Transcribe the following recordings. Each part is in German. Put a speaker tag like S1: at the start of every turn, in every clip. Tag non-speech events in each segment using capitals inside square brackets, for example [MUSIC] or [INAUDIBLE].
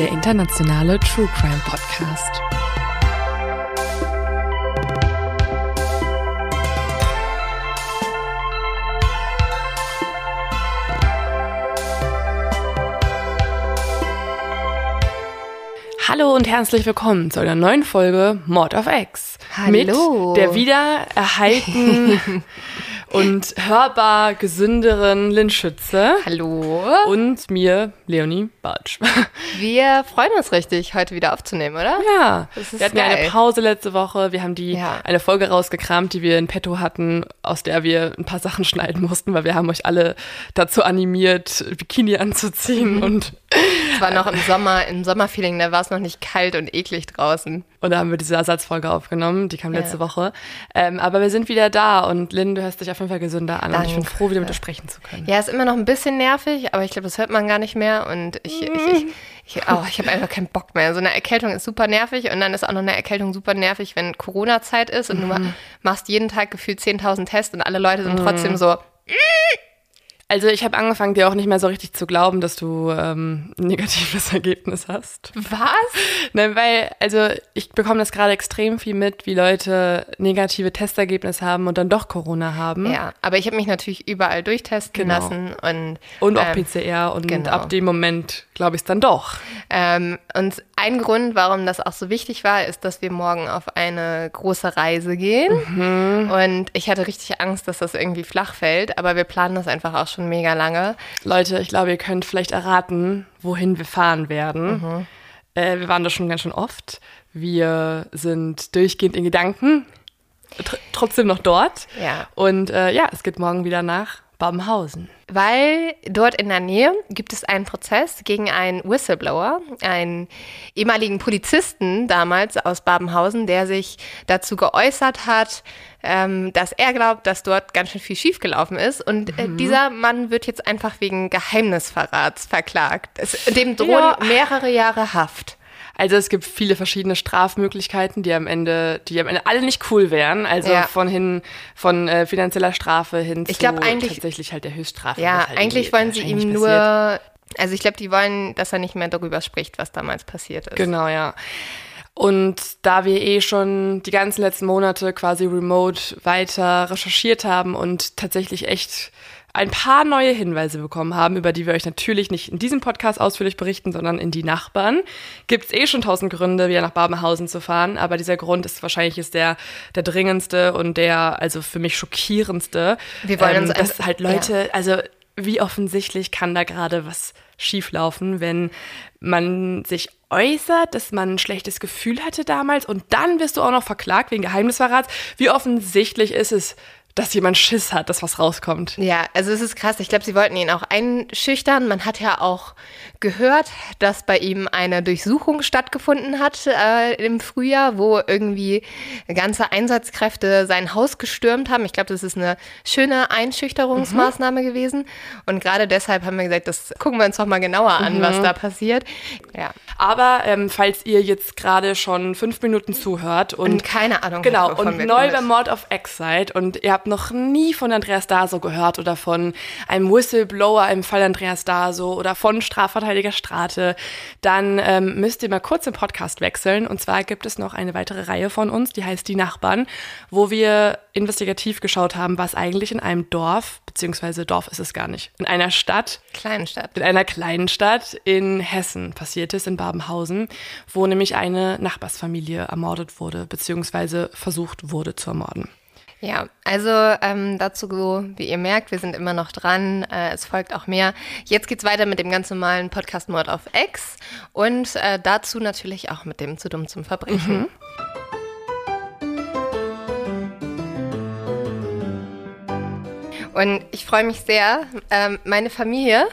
S1: Der internationale True Crime Podcast. Hallo und herzlich willkommen zu einer neuen Folge Mord of X.
S2: Hallo.
S1: Mit der wieder erhalten [LAUGHS] und hörbar gesünderen Lynn Schütze
S2: Hallo.
S1: und mir, Leonie Bartsch. [LAUGHS]
S3: Wir freuen uns richtig, heute wieder aufzunehmen, oder?
S1: Ja, wir hatten ja eine. Pause letzte Woche. Wir haben die
S3: Ja.
S1: eine Folge rausgekramt, die wir in petto hatten, aus der wir ein paar Sachen schneiden mussten, weil wir haben euch alle dazu animiert, Bikini anzuziehen und,
S3: Es war noch im Sommer, im Sommerfeeling, da war es noch nicht kalt und eklig draußen.
S1: und da haben wir diese Ersatzfolge aufgenommen. Die kam
S3: Ja.
S1: letzte Woche. Ähm, aber wir sind wieder da und Lynn, du hörst dich auf jeden Fall gesünder an und ich bin froh, wieder mit dir sprechen zu können.
S3: Ja, ist immer noch ein bisschen nervig, aber ich glaube, das hört man gar nicht mehr und ich, ich, ich, ich, oh, ich habe einfach keinen Bock mehr. So eine Erkältung ist super nervig und dann ist auch noch eine Erkältung super nervig, wenn Corona-Zeit ist und du ma- machst jeden Tag gefühlt 10.000 Tests und alle Leute sind trotzdem so,
S1: Also ich habe angefangen, dir auch nicht mehr so richtig zu glauben, dass du ähm, ein negatives [LAUGHS] Ergebnis hast.
S3: was?
S1: Nein, weil, also ich bekomme das gerade extrem viel mit, wie Leute negative Testergebnisse haben und dann doch Corona haben.
S3: Ja, aber ich habe mich natürlich überall durchtesten
S1: Genau.
S3: lassen und
S1: Und auch
S3: ähm,
S1: PCR und
S3: genau.
S1: ab dem Moment glaube ich es dann doch.
S3: Ähm, und ein Grund, warum das auch so wichtig war, ist, dass wir morgen auf eine große Reise gehen.
S1: Mhm.
S3: Und ich hatte richtig Angst, dass das irgendwie flach fällt, aber wir planen das einfach auch schon mega lange.
S1: Leute, ich glaube, ihr könnt vielleicht erraten, wohin wir fahren werden.
S3: Mhm.
S1: Äh, wir waren da schon ganz schön oft. Wir sind durchgehend in Gedanken, tr trotzdem noch dort.
S3: Ja.
S1: Und äh, ja, es geht morgen wieder nach Babenhausen.
S3: Weil dort in der Nähe gibt es einen Prozess gegen einen Whistleblower, einen ehemaligen Polizisten damals aus Babenhausen, der sich dazu geäußert hat, ähm, dass er glaubt, dass dort ganz schön viel schiefgelaufen ist. Und äh, dieser Mann wird jetzt einfach wegen Geheimnisverrats verklagt. Es, dem drohen
S1: Ja.
S3: mehrere Jahre Haft.
S1: Also es gibt viele verschiedene Strafmöglichkeiten, die am Ende, die am Ende alle nicht cool wären. Also
S3: Ja.
S1: von hin, von äh, finanzieller Strafe hin
S3: Ich
S1: zu
S3: glaub, eigentlich-
S1: tatsächlich halt der Höchststrafe.
S3: Ja,
S1: halt
S3: eigentlich wollen sie ihm nur,
S1: passiert.
S3: also ich glaube, die wollen, dass er nicht mehr darüber spricht, was damals passiert ist.
S1: Genau, ja. Und da wir eh schon die ganzen letzten Monate quasi remote weiter recherchiert haben und tatsächlich echt ein paar neue Hinweise bekommen haben, über die wir euch natürlich nicht in diesem Podcast ausführlich berichten, sondern in die Nachbarn, gibt's eh schon tausend Gründe, wieder nach Babenhausen zu fahren. Aber dieser Grund ist wahrscheinlich ist der, der dringendste und der, also für mich schockierendste.
S3: Wir wollen
S1: ähm,
S3: uns
S1: dass halt Leute, also wie offensichtlich kann da gerade was schieflaufen, wenn man sich äußert, dass man ein schlechtes Gefühl hatte damals und dann wirst du auch noch verklagt wegen Geheimnisverrats. Wie offensichtlich ist es, dass jemand Schiss hat, dass was rauskommt?
S3: Ja, also es ist krass. Ich glaube, sie wollten ihn auch einschüchtern. Man hat ja auch gehört, dass bei ihm eine Durchsuchung stattgefunden hat äh, im Frühjahr, wo irgendwie ganze Einsatzkräfte sein Haus gestürmt haben. Ich glaube, das ist eine schöne Einschüchterungsmaßnahme gewesen. Und gerade deshalb haben wir gesagt, das gucken wir uns doch mal genauer an, was da passiert. Ja.
S1: Aber ähm, falls ihr jetzt gerade schon fünf Minuten zuhört und
S3: Und keine Ahnung,
S1: Genau, und neu beim Mord of X seid und ihr habt habt noch nie von Andreas Daso gehört oder von einem Whistleblower im Fall Andreas Daso oder von Strafverteidiger Strate, dann ähm, müsst ihr mal kurz den Podcast wechseln. Und zwar gibt es noch eine weitere Reihe von uns, die heißt Die Nachbarn, wo wir investigativ geschaut haben, was eigentlich in einem Dorf, beziehungsweise Dorf ist es gar nicht, in einer Stadt,
S3: kleinen Stadt,
S1: in einer kleinen Stadt in Hessen passiert ist, in Babenhausen, wo nämlich eine Nachbarsfamilie ermordet wurde, beziehungsweise versucht wurde zu ermorden.
S3: Ja, also ähm, dazu, wie ihr merkt, wir sind immer noch dran. Äh, es folgt auch mehr. Jetzt geht's weiter mit dem ganz normalen Podcast Mord auf X und äh, dazu natürlich auch mit dem Zu dumm zum Verbrechen. Mhm. Und ich freue mich sehr. Ähm, meine Familie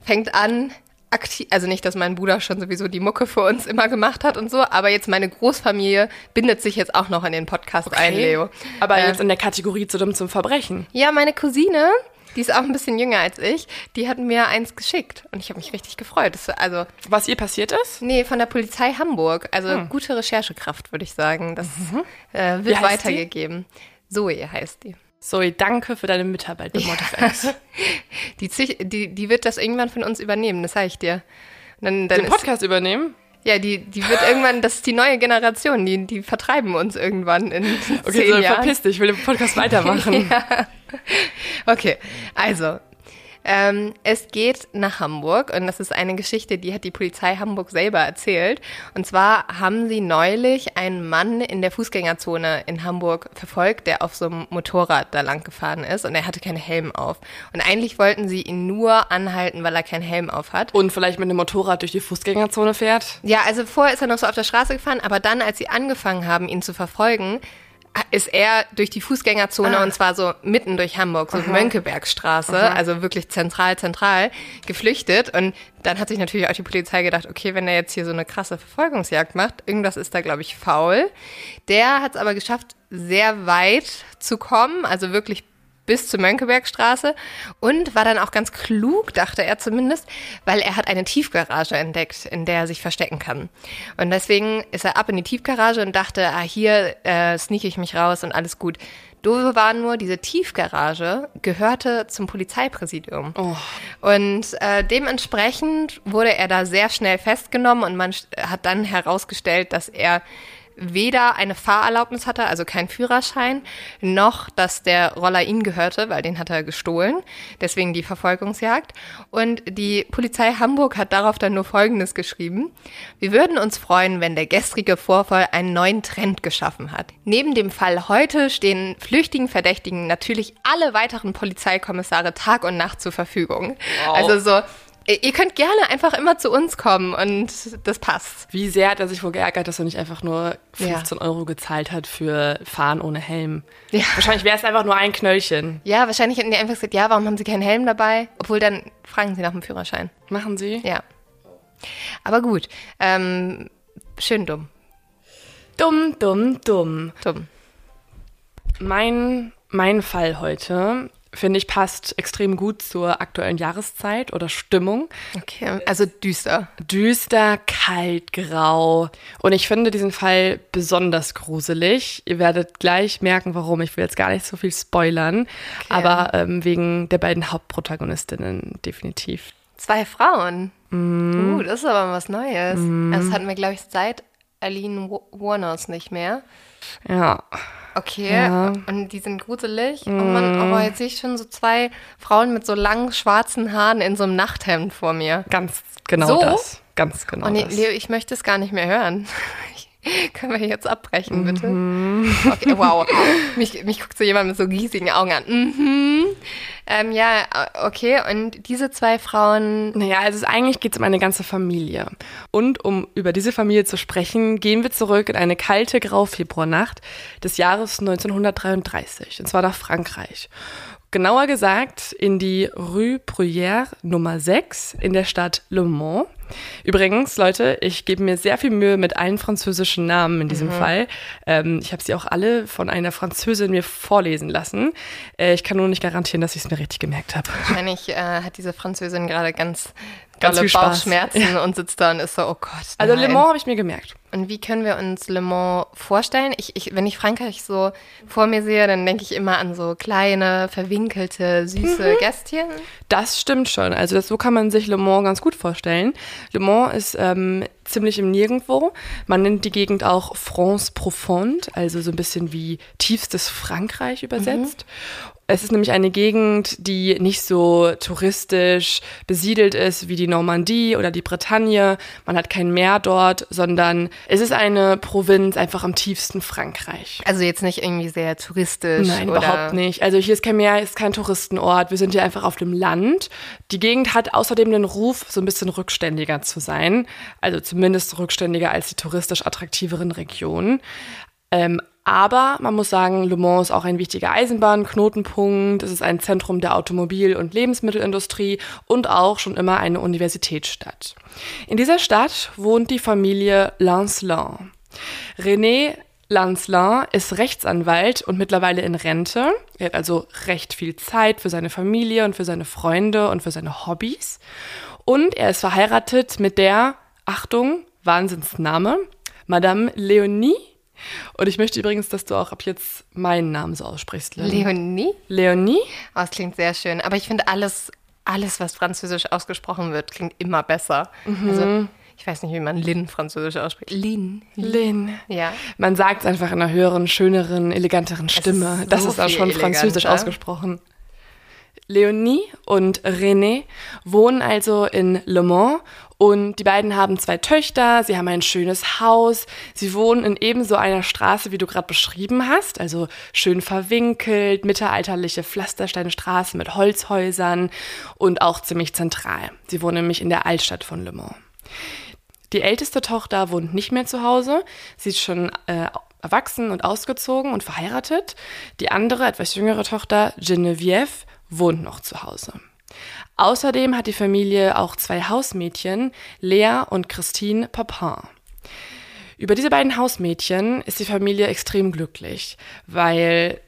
S3: fängt an, aktiv, also nicht, dass mein Bruder schon sowieso die Mucke für uns immer gemacht hat und so, aber jetzt meine Großfamilie bindet sich jetzt auch noch in den Podcast okay. ein, Leo.
S1: Aber äh, jetzt in der Kategorie zu dumm zum Verbrechen.
S3: Ja, meine Cousine, die ist auch ein bisschen jünger als ich, die hat mir eins geschickt und ich habe mich richtig gefreut. Das, also
S1: Was ihr passiert ist?
S3: Nee, von der Polizei Hamburg. Also hm. gute Recherchekraft, würde ich sagen. Das mhm. äh, wird weitergegeben. Die? Zoe heißt die.
S1: Zoe, danke für deine Mitarbeit bei ja. Motiv [LAUGHS]
S3: Die, die, die wird das irgendwann von uns übernehmen, das sage ich dir.
S1: Dann, dann Den Podcast ist, übernehmen?
S3: Ja, die, die wird [LAUGHS] irgendwann, das ist die neue Generation, die, die vertreiben uns irgendwann in Okay, zehn so, Jahren.
S1: verpiss dich, ich will den Podcast [LAUGHS] weitermachen. ja.
S3: Okay, also, ähm, es geht nach Hamburg und das ist eine Geschichte, die hat die Polizei Hamburg selber erzählt. Und zwar haben sie neulich einen Mann in der Fußgängerzone in Hamburg verfolgt, der auf so einem Motorrad da lang gefahren ist und er hatte keinen Helm auf. Und eigentlich wollten sie ihn nur anhalten, weil er keinen Helm auf hat.
S1: Und vielleicht mit einem Motorrad durch die Fußgängerzone fährt?
S3: Ja, also vorher ist er noch so auf der Straße gefahren, aber dann, als sie angefangen haben, ihn zu verfolgen, ist er durch die Fußgängerzone ah. und zwar so mitten durch Hamburg, so Aha. Mönckebergstraße, Aha. also wirklich zentral, zentral, geflüchtet. Und dann hat sich natürlich auch die Polizei gedacht, okay, wenn er jetzt hier so eine krasse Verfolgungsjagd macht, irgendwas ist da, glaube ich, faul. Der hat es aber geschafft, sehr weit zu kommen, also wirklich bis zur Mönckebergstraße und war dann auch ganz klug, dachte er zumindest, weil er hat eine Tiefgarage entdeckt, in der er sich verstecken kann. Und deswegen ist er ab in die Tiefgarage und dachte, ah, hier äh, sneak ich mich raus und alles gut. Doofe war nur, diese Tiefgarage gehörte zum Polizeipräsidium. Oh. Und äh, dementsprechend wurde er da sehr schnell festgenommen und man hat dann herausgestellt, dass er weder eine Fahrerlaubnis hatte, also kein Führerschein, noch dass der Roller ihm gehörte, weil den hat er gestohlen. Deswegen die Verfolgungsjagd. Und die Polizei Hamburg hat darauf dann nur Folgendes geschrieben. Wir würden uns freuen, wenn der gestrige Vorfall einen neuen Trend geschaffen hat. Neben dem Fall heute stehen flüchtigen Verdächtigen natürlich alle weiteren Polizeikommissare Tag und Nacht zur Verfügung. Wow. Also so, Ihr könnt gerne einfach immer zu uns kommen und das passt.
S1: Wie sehr hat er sich wohl geärgert, dass er nicht einfach nur 15 ja. Euro gezahlt hat für Fahren ohne Helm? Ja. Wahrscheinlich wäre es einfach nur ein Knöllchen.
S3: Ja, wahrscheinlich hätten die einfach gesagt, ja, warum haben sie keinen Helm dabei? Obwohl dann fragen sie nach dem Führerschein.
S1: Machen sie?
S3: Ja. Aber gut. Ähm, schön dumm.
S1: Dumm, dumm, dumm.
S3: Dumm.
S1: Mein, mein Fall heute finde ich, passt extrem gut zur aktuellen Jahreszeit oder Stimmung.
S3: Okay, also düster.
S1: Düster, kalt, grau. Und ich finde diesen Fall besonders gruselig. Ihr werdet gleich merken, warum. Ich will jetzt gar nicht so viel spoilern, okay. aber ähm, wegen der beiden Hauptprotagonistinnen definitiv.
S3: Zwei Frauen. Mm. Uh, das ist aber was Neues. Mm. Also das hatten wir, glaube ich, seit Aline Warners nicht mehr.
S1: Ja.
S3: Okay, ja. und die sind gruselig. Mm. Oh Mann, aber jetzt sehe ich schon so zwei Frauen mit so langen schwarzen Haaren in so einem Nachthemd vor mir.
S1: Ganz genau so? das. Ganz genau.
S3: Oh nee,
S1: das.
S3: Leo, ich möchte es gar nicht mehr hören. [LAUGHS] [LAUGHS] Können wir jetzt abbrechen, bitte? Mhm. Okay, wow. mich, mich guckt so jemand mit so riesigen Augen an. Mhm. Ähm, ja, okay. Und diese zwei Frauen.
S1: Naja, also eigentlich geht es um eine ganze Familie. Und um über diese Familie zu sprechen, gehen wir zurück in eine kalte Graufebruarnacht des Jahres 1933. Und zwar nach Frankreich. Genauer gesagt in die Rue Bruyère Nummer 6 in der Stadt Le Mans. Übrigens, Leute, ich gebe mir sehr viel Mühe mit allen französischen Namen in diesem mhm. Fall. Ähm, ich habe sie auch alle von einer Französin mir vorlesen lassen. Äh, ich kann nur nicht garantieren, dass ich es mir richtig gemerkt habe.
S3: Wahrscheinlich äh, hat diese Französin gerade ganz
S1: Ganz
S3: dolle
S1: viel Spaß.
S3: Bauchschmerzen und sitzt da und ist so, oh Gott.
S1: Also
S3: nein.
S1: Le Mans habe ich mir gemerkt.
S3: Und wie können wir uns Le Mans vorstellen? Ich, ich, wenn ich Frankreich so vor mir sehe, dann denke ich immer an so kleine, verwinkelte, süße Gästchen.
S1: Das stimmt schon. Also das, so kann man sich Le Mans ganz gut vorstellen. Le Mans ist ähm, ziemlich im Nirgendwo. Man nennt die Gegend auch France Profonde, also so ein bisschen wie tiefstes Frankreich übersetzt. Es ist nämlich eine Gegend, die nicht so touristisch besiedelt ist wie die Normandie oder die Bretagne. Man hat kein Meer dort, sondern es ist eine Provinz einfach am tiefsten Frankreich.
S3: Also jetzt nicht irgendwie sehr touristisch.
S1: Nein,
S3: oder
S1: überhaupt nicht. Also hier ist kein Meer, ist kein Touristenort. Wir sind hier einfach auf dem Land. Die Gegend hat außerdem den Ruf, so ein bisschen rückständiger zu sein. Also zumindest rückständiger als die touristisch attraktiveren Regionen. Ähm, aber man muss sagen, Le Mans ist auch ein wichtiger Eisenbahnknotenpunkt. Es ist ein Zentrum der Automobil- und Lebensmittelindustrie und auch schon immer eine Universitätsstadt. In dieser Stadt wohnt die Familie Lancelin. René Lancelin ist Rechtsanwalt und mittlerweile in Rente. Er hat also recht viel Zeit für seine Familie und für seine Freunde und für seine Hobbys. Und er ist verheiratet mit der, Achtung, Wahnsinnsname, Madame Leonie. Und ich möchte übrigens, dass du auch ab jetzt meinen Namen so aussprichst. Leonie.
S3: Leonie?
S1: Leonie?
S3: Oh, das klingt sehr schön. Aber ich finde alles, alles, was französisch ausgesprochen wird, klingt immer besser. Also, ich weiß nicht, wie man Lin französisch ausspricht. Lin.
S1: Lynn.
S3: Ja.
S1: Man sagt es einfach in einer höheren, schöneren, eleganteren Stimme.
S3: ist
S1: das
S3: so
S1: ist auch schon französisch
S3: eleganter.
S1: ausgesprochen. Leonie und René wohnen also in Le Mans und die beiden haben zwei Töchter, sie haben ein schönes Haus, sie wohnen in ebenso einer Straße, wie du gerade beschrieben hast, also schön verwinkelt, mittelalterliche Pflastersteinstraße mit Holzhäusern und auch ziemlich zentral. Sie wohnen nämlich in der Altstadt von Le Mans. Die älteste Tochter wohnt nicht mehr zu Hause. Sie ist schon äh, erwachsen und ausgezogen und verheiratet. Die andere, etwas jüngere Tochter, Geneviève, wohnt noch zu Hause. Außerdem hat die Familie auch zwei Hausmädchen, Lea und Christine Papin. Über diese beiden Hausmädchen ist die Familie extrem glücklich, weil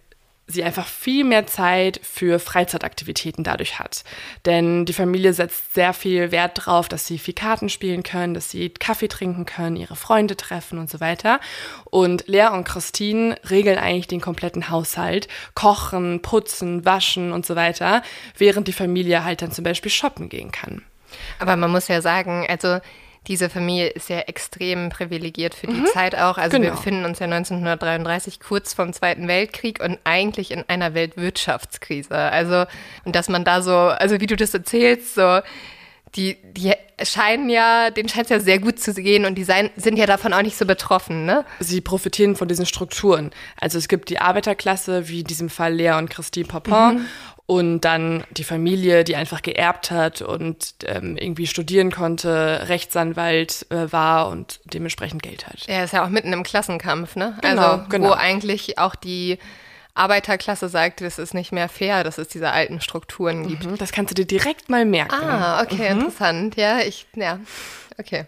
S1: sie einfach viel mehr Zeit für Freizeitaktivitäten dadurch hat. Denn die Familie setzt sehr viel Wert darauf, dass sie viel Karten spielen können, dass sie Kaffee trinken können, ihre Freunde treffen und so weiter. Und Lea und Christine regeln eigentlich den kompletten Haushalt, kochen, putzen, waschen und so weiter, während die Familie halt dann zum Beispiel shoppen gehen kann.
S3: Aber man muss ja sagen, also diese Familie ist ja extrem privilegiert für die Zeit auch. Also wir
S1: Genau.
S3: befinden uns ja 1933 kurz vom Zweiten Weltkrieg und eigentlich in einer Weltwirtschaftskrise. Also, und dass man da so, also wie du das erzählst, so, die, die scheinen ja, denen scheint es ja sehr gut zu gehen und die sein, sind ja davon auch nicht so betroffen, ne?
S1: sie profitieren von diesen Strukturen. Also es gibt die Arbeiterklasse, wie in diesem Fall Lea und Christine Papin, und dann die Familie, die einfach geerbt hat und ähm, irgendwie studieren konnte, Rechtsanwalt äh, war und dementsprechend Geld hat.
S3: Er ist ja auch mitten im Klassenkampf, ne?
S1: Genau,
S3: also,
S1: genau.
S3: wo eigentlich auch die Arbeiterklasse sagt, das ist nicht mehr fair, dass es diese alten Strukturen gibt.
S1: Mhm, Das kannst du dir direkt mal merken.
S3: Ah, okay, interessant. Ja, ich, ja, okay.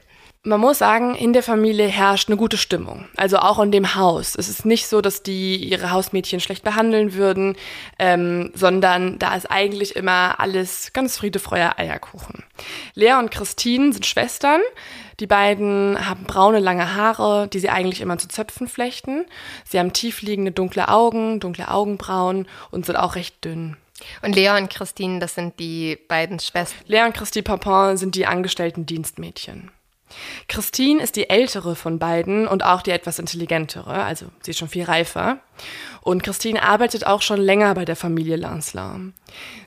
S1: Man muss sagen, in der Familie herrscht eine gute Stimmung. Also auch in dem Haus. Es ist nicht so, dass die ihre Hausmädchen schlecht behandeln würden, ähm, sondern da ist eigentlich immer alles ganz Friede, Freude, Eierkuchen. Lea und Christine sind Schwestern. Die beiden haben braune, lange Haare, die sie eigentlich immer zu Zöpfen flechten. Sie haben tiefliegende dunkle Augen, dunkle Augenbrauen und sind auch recht dünn.
S3: Und Lea und Christine, das sind die beiden Schwestern.
S1: Lea und Christine Papin sind die angestellten Dienstmädchen. Christine ist die ältere von beiden und auch die etwas intelligentere, also sie ist schon viel reifer. Und Christine arbeitet auch schon länger bei der Familie Lancelin.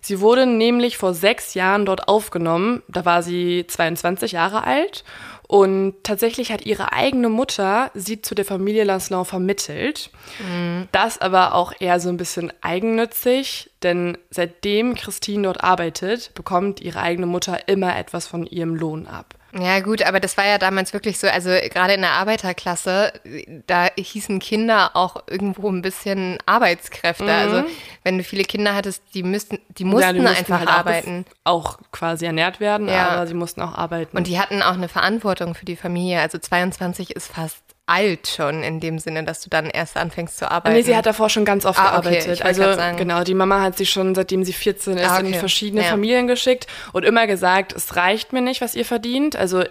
S1: Sie wurde nämlich vor sechs Jahren dort aufgenommen, da war sie 22 Jahre alt. Und tatsächlich hat ihre eigene Mutter sie zu der Familie Lancelin vermittelt. Das aber auch eher so ein bisschen eigennützig, denn seitdem Christine dort arbeitet, bekommt ihre eigene Mutter immer etwas von ihrem Lohn ab.
S3: Ja, gut, aber das war ja damals wirklich so, also gerade in der Arbeiterklasse, da hießen Kinder auch irgendwo ein bisschen Arbeitskräfte. Also wenn du viele Kinder hattest, die müssten, die mussten,
S1: Ja, die mussten
S3: einfach
S1: halt auch
S3: arbeiten.
S1: Auch, quasi ernährt werden,
S3: Ja.
S1: aber sie mussten auch arbeiten.
S3: Und die hatten auch eine Verantwortung für die Familie. Also 22 ist fast alt schon in dem Sinne, dass du dann erst anfängst zu arbeiten?
S1: Nee, sie hat davor schon ganz oft
S3: Ah, okay,
S1: gearbeitet.
S3: wollte
S1: also genau, die Mama hat sie schon, seitdem sie 14 ist,
S3: Ah,
S1: in
S3: okay.
S1: verschiedene
S3: Ja.
S1: Familien geschickt und immer gesagt, es reicht mir nicht, was ihr verdient. Also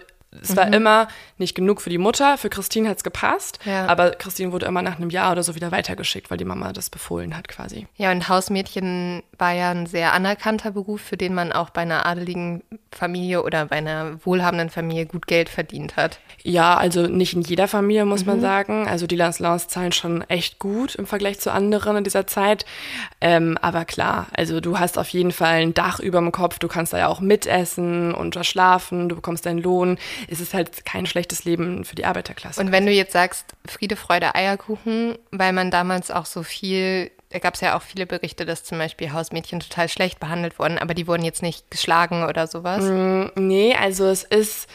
S1: es
S3: Mhm.
S1: war immer nicht genug für die Mutter. Für Christine hat es gepasst,
S3: Ja.
S1: aber Christine wurde immer nach einem Jahr oder so wieder weitergeschickt, weil die Mama das befohlen hat quasi.
S3: Ja, und Hausmädchen war ja ein sehr anerkannter Beruf, für den man auch bei einer adeligen Familie oder bei einer wohlhabenden Familie gut Geld verdient hat.
S1: Ja, also nicht in jeder Familie, muss
S3: Mhm.
S1: man sagen. Also die Lancelins zahlen schon echt gut im Vergleich zu anderen in dieser Zeit. Ähm, aber klar, also du hast auf jeden Fall ein Dach über dem Kopf, du kannst da ja auch mitessen und da schlafen, du bekommst deinen Lohn. Es ist halt kein schlechtes Leben für die Arbeiterklasse.
S3: Und wenn du jetzt sagst, Friede, Freude, Eierkuchen, weil man damals auch so viel, da gab es ja auch viele Berichte, dass zum Beispiel Hausmädchen total schlecht behandelt wurden, aber die wurden jetzt nicht geschlagen oder sowas.
S1: Nee, also es ist,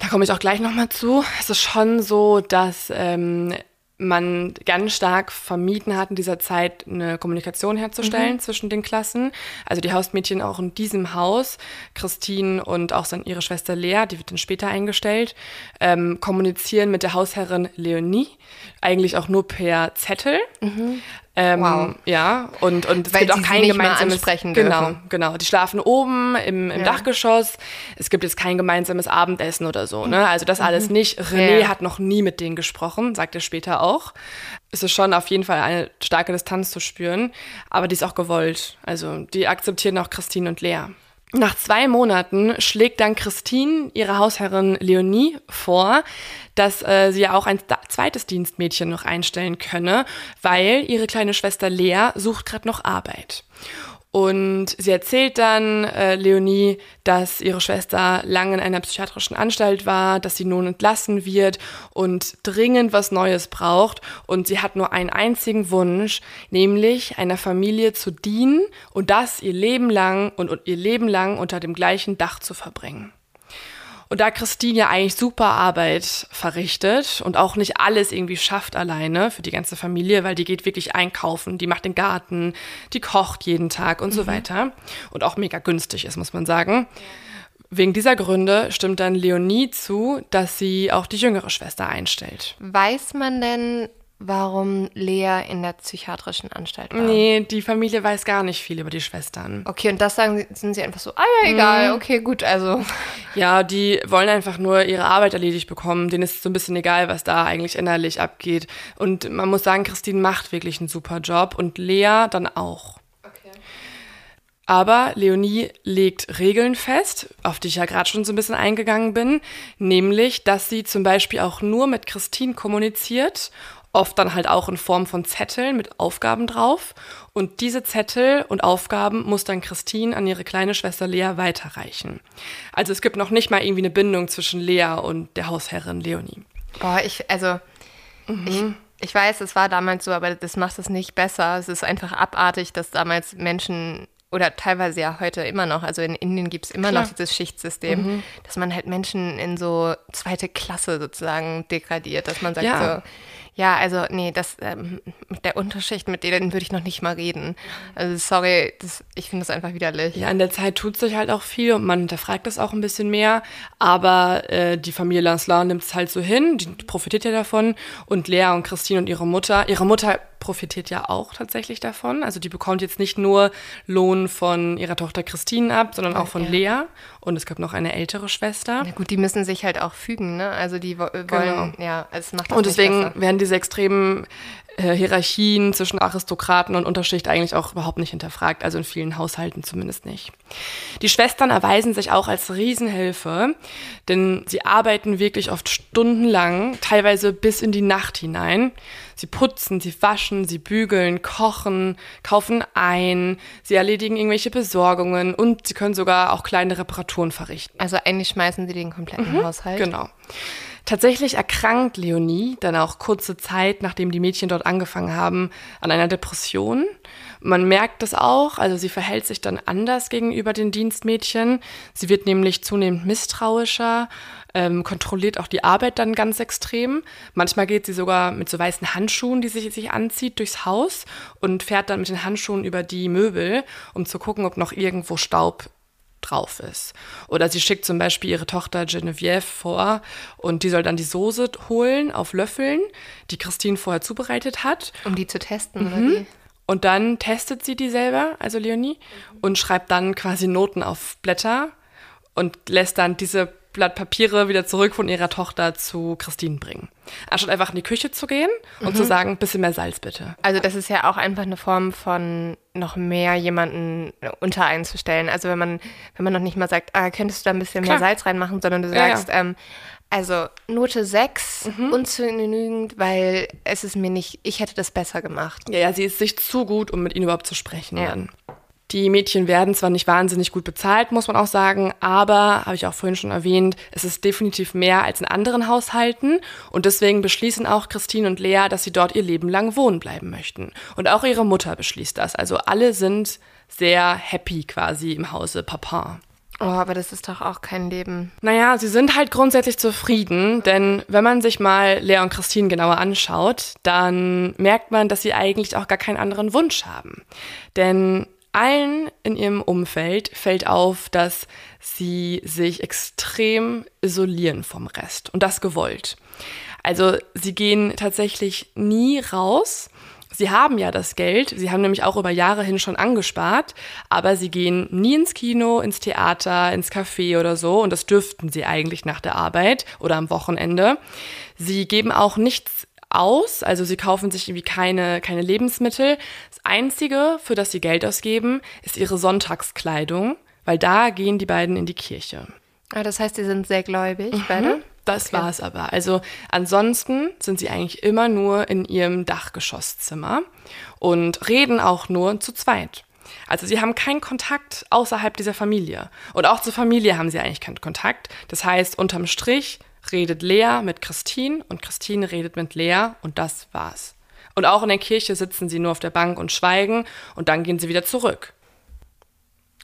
S1: da komme ich auch gleich nochmal zu, es ist schon so, dass ähm, man ganz stark vermieden hat, in dieser Zeit eine Kommunikation herzustellen zwischen den Klassen. Also die Hausmädchen auch in diesem Haus, Christine und auch dann ihre Schwester Lea, die wird dann später eingestellt, ähm, kommunizieren mit der Hausherrin Leonie, eigentlich auch nur per Zettel. Ähm,
S3: Wow.
S1: Ja, und, und es
S3: Weil
S1: gibt auch kein gemeinsames Genau,
S3: dürfen.
S1: genau. Die schlafen oben im, im
S3: Ja.
S1: Dachgeschoss. Es gibt jetzt kein gemeinsames Abendessen oder so. Ne? Also das alles nicht. René
S3: Mhm. Ja.
S1: hat noch nie mit denen gesprochen, sagt er später auch. Es ist schon auf jeden Fall eine starke Distanz zu spüren, aber die ist auch gewollt. Also die akzeptieren auch Christine und Lea. Nach zwei Monaten schlägt dann Christine ihre Hausherrin Leonie vor, dass äh, sie ja auch ein zweites Dienstmädchen noch einstellen könne, weil ihre kleine Schwester Lea sucht gerade noch Arbeit. Und sie erzählt dann äh, Leonie, dass ihre Schwester lange in einer psychiatrischen Anstalt war, dass sie nun entlassen wird und dringend was Neues braucht. Und sie hat nur einen einzigen Wunsch, nämlich einer Familie zu dienen und das ihr Leben lang und, und ihr Leben lang unter dem gleichen Dach zu verbringen. Und da Christine ja eigentlich super Arbeit verrichtet und auch nicht alles irgendwie schafft alleine für die ganze Familie, weil die geht wirklich einkaufen, die macht den Garten, die kocht jeden Tag und so weiter und auch mega günstig ist, muss man sagen. Wegen dieser Gründe stimmt dann Leonie zu, dass sie auch die jüngere Schwester einstellt.
S3: Weiß man denn, warum Lea in der psychiatrischen Anstalt war?
S1: Nee, die Familie weiß gar nicht viel über die Schwestern.
S3: Okay, und das sagen sie, sind sie einfach so, ah ja, egal, okay, gut, also. [LAUGHS]
S1: Ja, die wollen einfach nur ihre Arbeit erledigt bekommen. Denen ist so ein bisschen egal, was da eigentlich innerlich abgeht. Und man muss sagen, Christine macht wirklich einen super Job und Lea dann auch. Aber Leonie legt Regeln fest, auf die ich ja gerade schon so ein bisschen eingegangen bin, nämlich, dass sie zum Beispiel auch nur mit Christine kommuniziert, oft dann halt auch in Form von Zetteln mit Aufgaben drauf. Und diese Zettel und Aufgaben muss dann Christine an ihre kleine Schwester Lea weiterreichen. Also es gibt noch nicht mal irgendwie eine Bindung zwischen Lea und der Hausherrin Leonie.
S3: Boah, ich, also, ich, ich weiß, es war damals so, aber das macht es nicht besser. Es ist einfach abartig, dass damals Menschen oder teilweise ja heute immer noch, also in Indien gibt es immer
S1: Klar.
S3: noch dieses Schichtsystem, dass man halt Menschen in so zweite Klasse sozusagen degradiert, dass man sagt
S1: Ja.
S3: so, ja, also nee, das ähm, mit der Unterschicht, mit denen würde ich noch nicht mal reden. Also sorry, das, ich finde das einfach widerlich.
S1: Ja, in der Zeit tut sich halt auch viel und man hinterfragt das auch ein bisschen mehr. Aber äh, die Familie Lancelot nimmt es halt so hin, die profitiert ja davon. Und Lea und Christine und ihre Mutter, ihre Mutter profitiert ja auch tatsächlich davon. Also die bekommt jetzt nicht nur Lohn von ihrer Tochter Christine ab, sondern auch von
S3: Ja.
S1: Lea. Und es gibt noch eine ältere Schwester.
S3: Na gut, die müssen sich halt auch fügen, ne? Also die wo- wollen, ja, es macht das
S1: Und deswegen werden diese extremen äh, Hierarchien zwischen Aristokraten und Unterschicht eigentlich auch überhaupt nicht hinterfragt, also in vielen Haushalten zumindest nicht. Die Schwestern erweisen sich auch als Riesenhilfe, denn sie arbeiten wirklich oft stundenlang, teilweise bis in die Nacht hinein. Sie putzen, sie waschen, sie bügeln, kochen, kaufen ein, sie erledigen irgendwelche Besorgungen und sie können sogar auch kleine Reparaturen verrichten.
S3: Also eigentlich schmeißen sie den kompletten Haushalt.
S1: Genau. Tatsächlich erkrankt Leonie dann auch kurze Zeit, nachdem die Mädchen dort angefangen haben, an einer Depression. Man merkt das auch, also sie verhält sich dann anders gegenüber den Dienstmädchen. Sie wird nämlich zunehmend misstrauischer, ähm, kontrolliert auch die Arbeit dann ganz extrem. Manchmal geht sie sogar mit so weißen Handschuhen, die sie sich anzieht, durchs Haus und fährt dann mit den Handschuhen über die Möbel, um zu gucken, ob noch irgendwo Staub drauf ist. Oder sie schickt zum Beispiel ihre Tochter Genevieve vor und die soll dann die Soße holen auf Löffeln, die Christine vorher zubereitet hat.
S3: Um die zu testen,
S1: Mhm.
S3: oder wie?
S1: Und dann testet sie die selber, also Leonie, und schreibt dann quasi Noten auf Blätter und lässt dann diese Blatt Papiere wieder zurück von ihrer Tochter zu Christine bringen. Anstatt einfach in die Küche zu gehen und zu sagen, bisschen mehr Salz bitte.
S3: Also das ist ja auch einfach eine Form von noch mehr jemanden unter einzustellen. Also wenn man, wenn man noch nicht mal sagt, ah, könntest du da ein bisschen
S1: Klar.
S3: mehr Salz reinmachen, sondern du
S1: Ja, ja.
S3: sagst, Ähm, also Note 6, ungenügend, weil es ist mir nicht, ich hätte das besser gemacht.
S1: Ja, ja, sie ist sich zu gut, um mit ihnen überhaupt zu sprechen.
S3: Ja.
S1: Dann. Die Mädchen werden zwar nicht wahnsinnig gut bezahlt, muss man auch sagen, aber, habe ich auch vorhin schon erwähnt, es ist definitiv mehr als in anderen Haushalten und deswegen beschließen auch Christine und Lea, dass sie dort ihr Leben lang wohnen bleiben möchten. Und auch ihre Mutter beschließt das. Also alle sind sehr happy quasi im Hause Papa.
S3: Oh, aber das ist doch auch kein Leben.
S1: Naja, sie sind halt grundsätzlich zufrieden, denn wenn man sich mal Lea und Christine genauer anschaut, dann merkt man, dass sie eigentlich auch gar keinen anderen Wunsch haben. Denn allen in ihrem Umfeld fällt auf, dass sie sich extrem isolieren vom Rest und das gewollt. Also sie gehen tatsächlich nie raus. Sie haben ja das Geld, sie haben nämlich auch über Jahre hin schon angespart, aber sie gehen nie ins Kino, ins Theater, ins Café oder so und das dürften sie eigentlich nach der Arbeit oder am Wochenende. Sie geben auch nichts aus, also sie kaufen sich irgendwie keine, keine Lebensmittel. Das Einzige, für das sie Geld ausgeben, ist ihre Sonntagskleidung, weil da gehen die beiden in die Kirche.
S3: Ah, das heißt, sie sind sehr gläubig, beide?
S1: Das war's aber. Also ansonsten sind sie eigentlich immer nur in ihrem Dachgeschosszimmer und reden auch nur zu zweit. Also sie haben keinen Kontakt außerhalb dieser Familie. Und auch zur Familie haben sie eigentlich keinen Kontakt. Das heißt, unterm Strich redet Lea mit Christine und Christine redet mit Lea und das war's. Und auch in der Kirche sitzen sie nur auf der Bank und schweigen und dann gehen sie wieder zurück.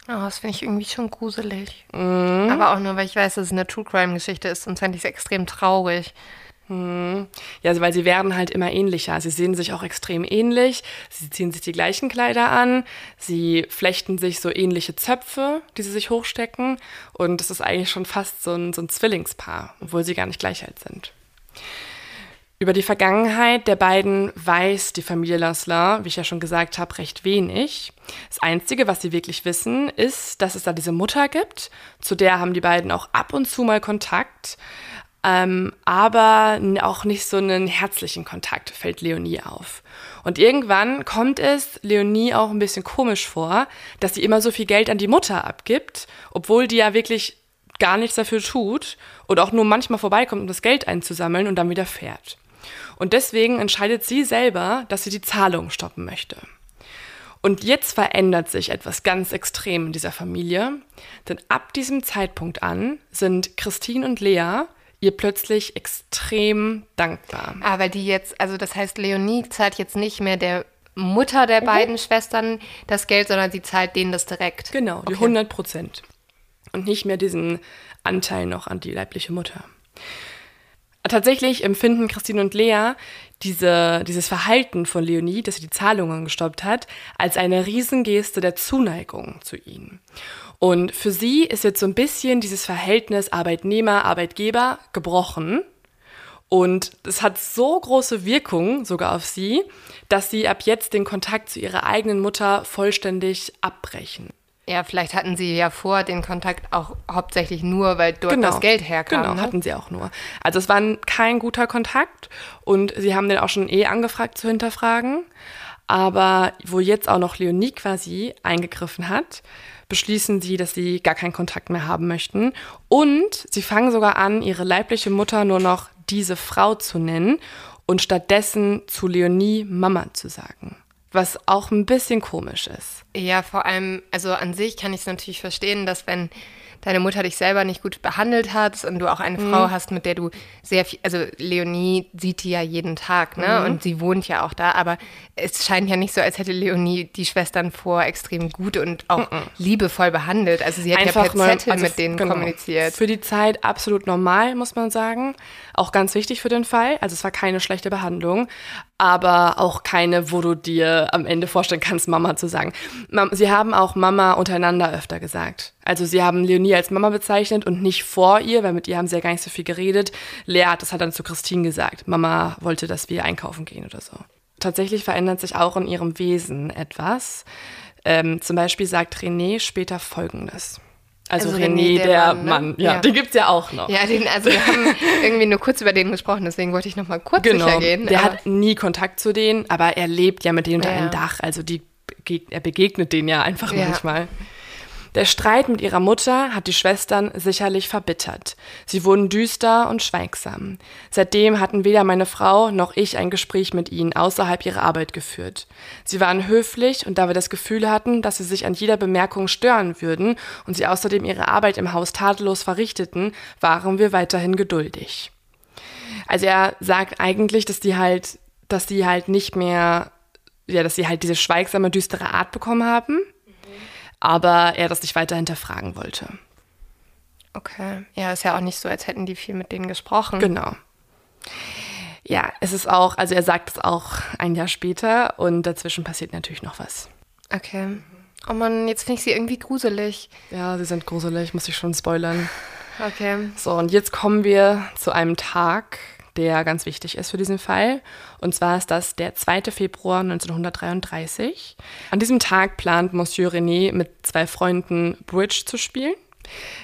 S3: Oh, das finde ich irgendwie schon gruselig. Aber auch nur, weil ich weiß, dass es eine True Crime-Geschichte ist, sonst fände ich es extrem traurig.
S1: Ja, also weil sie werden halt immer ähnlicher. Sie sehen sich auch extrem ähnlich. Sie ziehen sich die gleichen Kleider an. Sie flechten sich so ähnliche Zöpfe, die sie sich hochstecken. Und das ist eigentlich schon fast so ein, so ein Zwillingspaar, obwohl sie gar nicht gleich alt sind. Über die Vergangenheit der beiden weiß die Familie Lasler, wie ich ja schon gesagt habe, recht wenig. Das Einzige, was sie wirklich wissen, ist, dass es da diese Mutter gibt. Zu der haben die beiden auch ab und zu mal Kontakt. Ähm, aber auch nicht so einen herzlichen Kontakt, fällt Leonie auf. Und irgendwann kommt es Leonie auch ein bisschen komisch vor, dass sie immer so viel Geld an die Mutter abgibt, obwohl die ja wirklich gar nichts dafür tut und auch nur manchmal vorbeikommt, um das Geld einzusammeln und dann wieder fährt. Und deswegen entscheidet sie selber, dass sie die Zahlung stoppen möchte. Und jetzt verändert sich etwas ganz extrem in dieser Familie, denn ab diesem Zeitpunkt an sind Christine und Lea ihr plötzlich extrem dankbar.
S3: Weil die jetzt, also das heißt, Leonie zahlt jetzt nicht mehr der Mutter
S1: Mhm.
S3: der beiden Schwestern das Geld, sondern sie zahlt denen das direkt.
S1: Genau, die
S3: Okay.
S1: 100 Prozent. Und nicht mehr diesen Anteil noch an die leibliche Mutter. Tatsächlich empfinden Christine und Lea diese, dieses Verhalten von Leonie, dass sie die Zahlungen gestoppt hat, als eine Riesengeste der Zuneigung zu ihnen. Und für sie ist jetzt so ein bisschen dieses Verhältnis Arbeitnehmer-Arbeitgeber gebrochen. Und es hat so große Wirkung sogar auf sie, dass sie ab jetzt den Kontakt zu ihrer eigenen Mutter vollständig abbrechen.
S3: Ja, vielleicht hatten sie ja vor den Kontakt auch hauptsächlich nur, weil dort das Geld herkam.
S1: Genau,
S3: ne?
S1: hatten sie auch nur. Also es war ein- kein guter Kontakt und sie haben den auch schon eh angefragt zu hinterfragen. Aber wo jetzt auch noch Leonie quasi eingegriffen hat, beschließen sie, dass sie gar keinen Kontakt mehr haben möchten. Und sie fangen sogar an, ihre leibliche Mutter nur noch diese Frau zu nennen und stattdessen zu Leonie Mama zu sagen. Was auch ein bisschen komisch ist.
S3: Ja, vor allem, also an sich kann ich es natürlich verstehen, dass wenn deine Mutter dich selber nicht gut behandelt hat und du auch eine Frau hast, mit der du sehr viel, also Leonie sieht die ja jeden Tag, ne? Und sie wohnt ja auch da, aber es scheint ja nicht so, als hätte Leonie die Schwestern vor extrem gut und auch liebevoll behandelt. Also sie hat ja per
S1: neu-
S3: Zettel
S1: also
S3: mit denen
S1: genau.
S3: kommuniziert.
S1: Für die Zeit absolut normal, muss man sagen. Auch ganz wichtig für den Fall. Also es war keine schlechte Behandlung. Aber auch keine, wo du dir am Ende vorstellen kannst, Mama zu sagen. Sie haben auch Mama untereinander öfter gesagt. Also sie haben Leonie als Mama bezeichnet und nicht vor ihr, weil mit ihr haben sie ja gar nicht so viel geredet. Lea hat das hat dann zu Christine gesagt. Mama wollte, dass wir einkaufen gehen oder so. Tatsächlich verändert sich auch in ihrem Wesen etwas. Ähm, zum Beispiel sagt René später Folgendes. Also, also René, René, der, der Mann, Mann. Ne? Ja, ja, den gibt's ja auch noch.
S3: Ja, den, also wir haben [LAUGHS] irgendwie nur kurz über den gesprochen, deswegen wollte ich noch mal kurz
S1: genau.
S3: sicher gehen.
S1: Der hat nie Kontakt zu denen, aber er lebt ja mit denen unter ja. einem Dach, also die, er begegnet denen ja einfach manchmal. Der Streit mit ihrer Mutter hat die Schwestern sicherlich verbittert. Sie wurden düster und schweigsam. Seitdem hatten weder meine Frau noch ich ein Gespräch mit ihnen außerhalb ihrer Arbeit geführt. Sie waren höflich und da wir das Gefühl hatten, dass sie sich an jeder Bemerkung stören würden und sie außerdem ihre Arbeit im Haus tadellos verrichteten, waren wir weiterhin geduldig. Also er sagt eigentlich, dass die halt, dass die halt nicht mehr, ja, dass sie halt diese schweigsame, düstere Art bekommen haben aber er das nicht weiter hinterfragen wollte.
S3: Okay. Ja, ist ja auch nicht so, als hätten die viel mit denen gesprochen.
S1: Genau. Ja, es ist auch, also er sagt es auch ein Jahr später und dazwischen passiert natürlich noch was.
S3: Okay. Oh Mann, jetzt finde ich sie irgendwie gruselig.
S1: Ja, sie sind gruselig, muss ich schon spoilern.
S3: Okay.
S1: So, und jetzt kommen wir zu einem Tag, der ganz wichtig ist für diesen Fall. Und zwar ist das der 2. Februar 1933. An diesem Tag plant Monsieur René mit zwei Freunden Bridge zu spielen.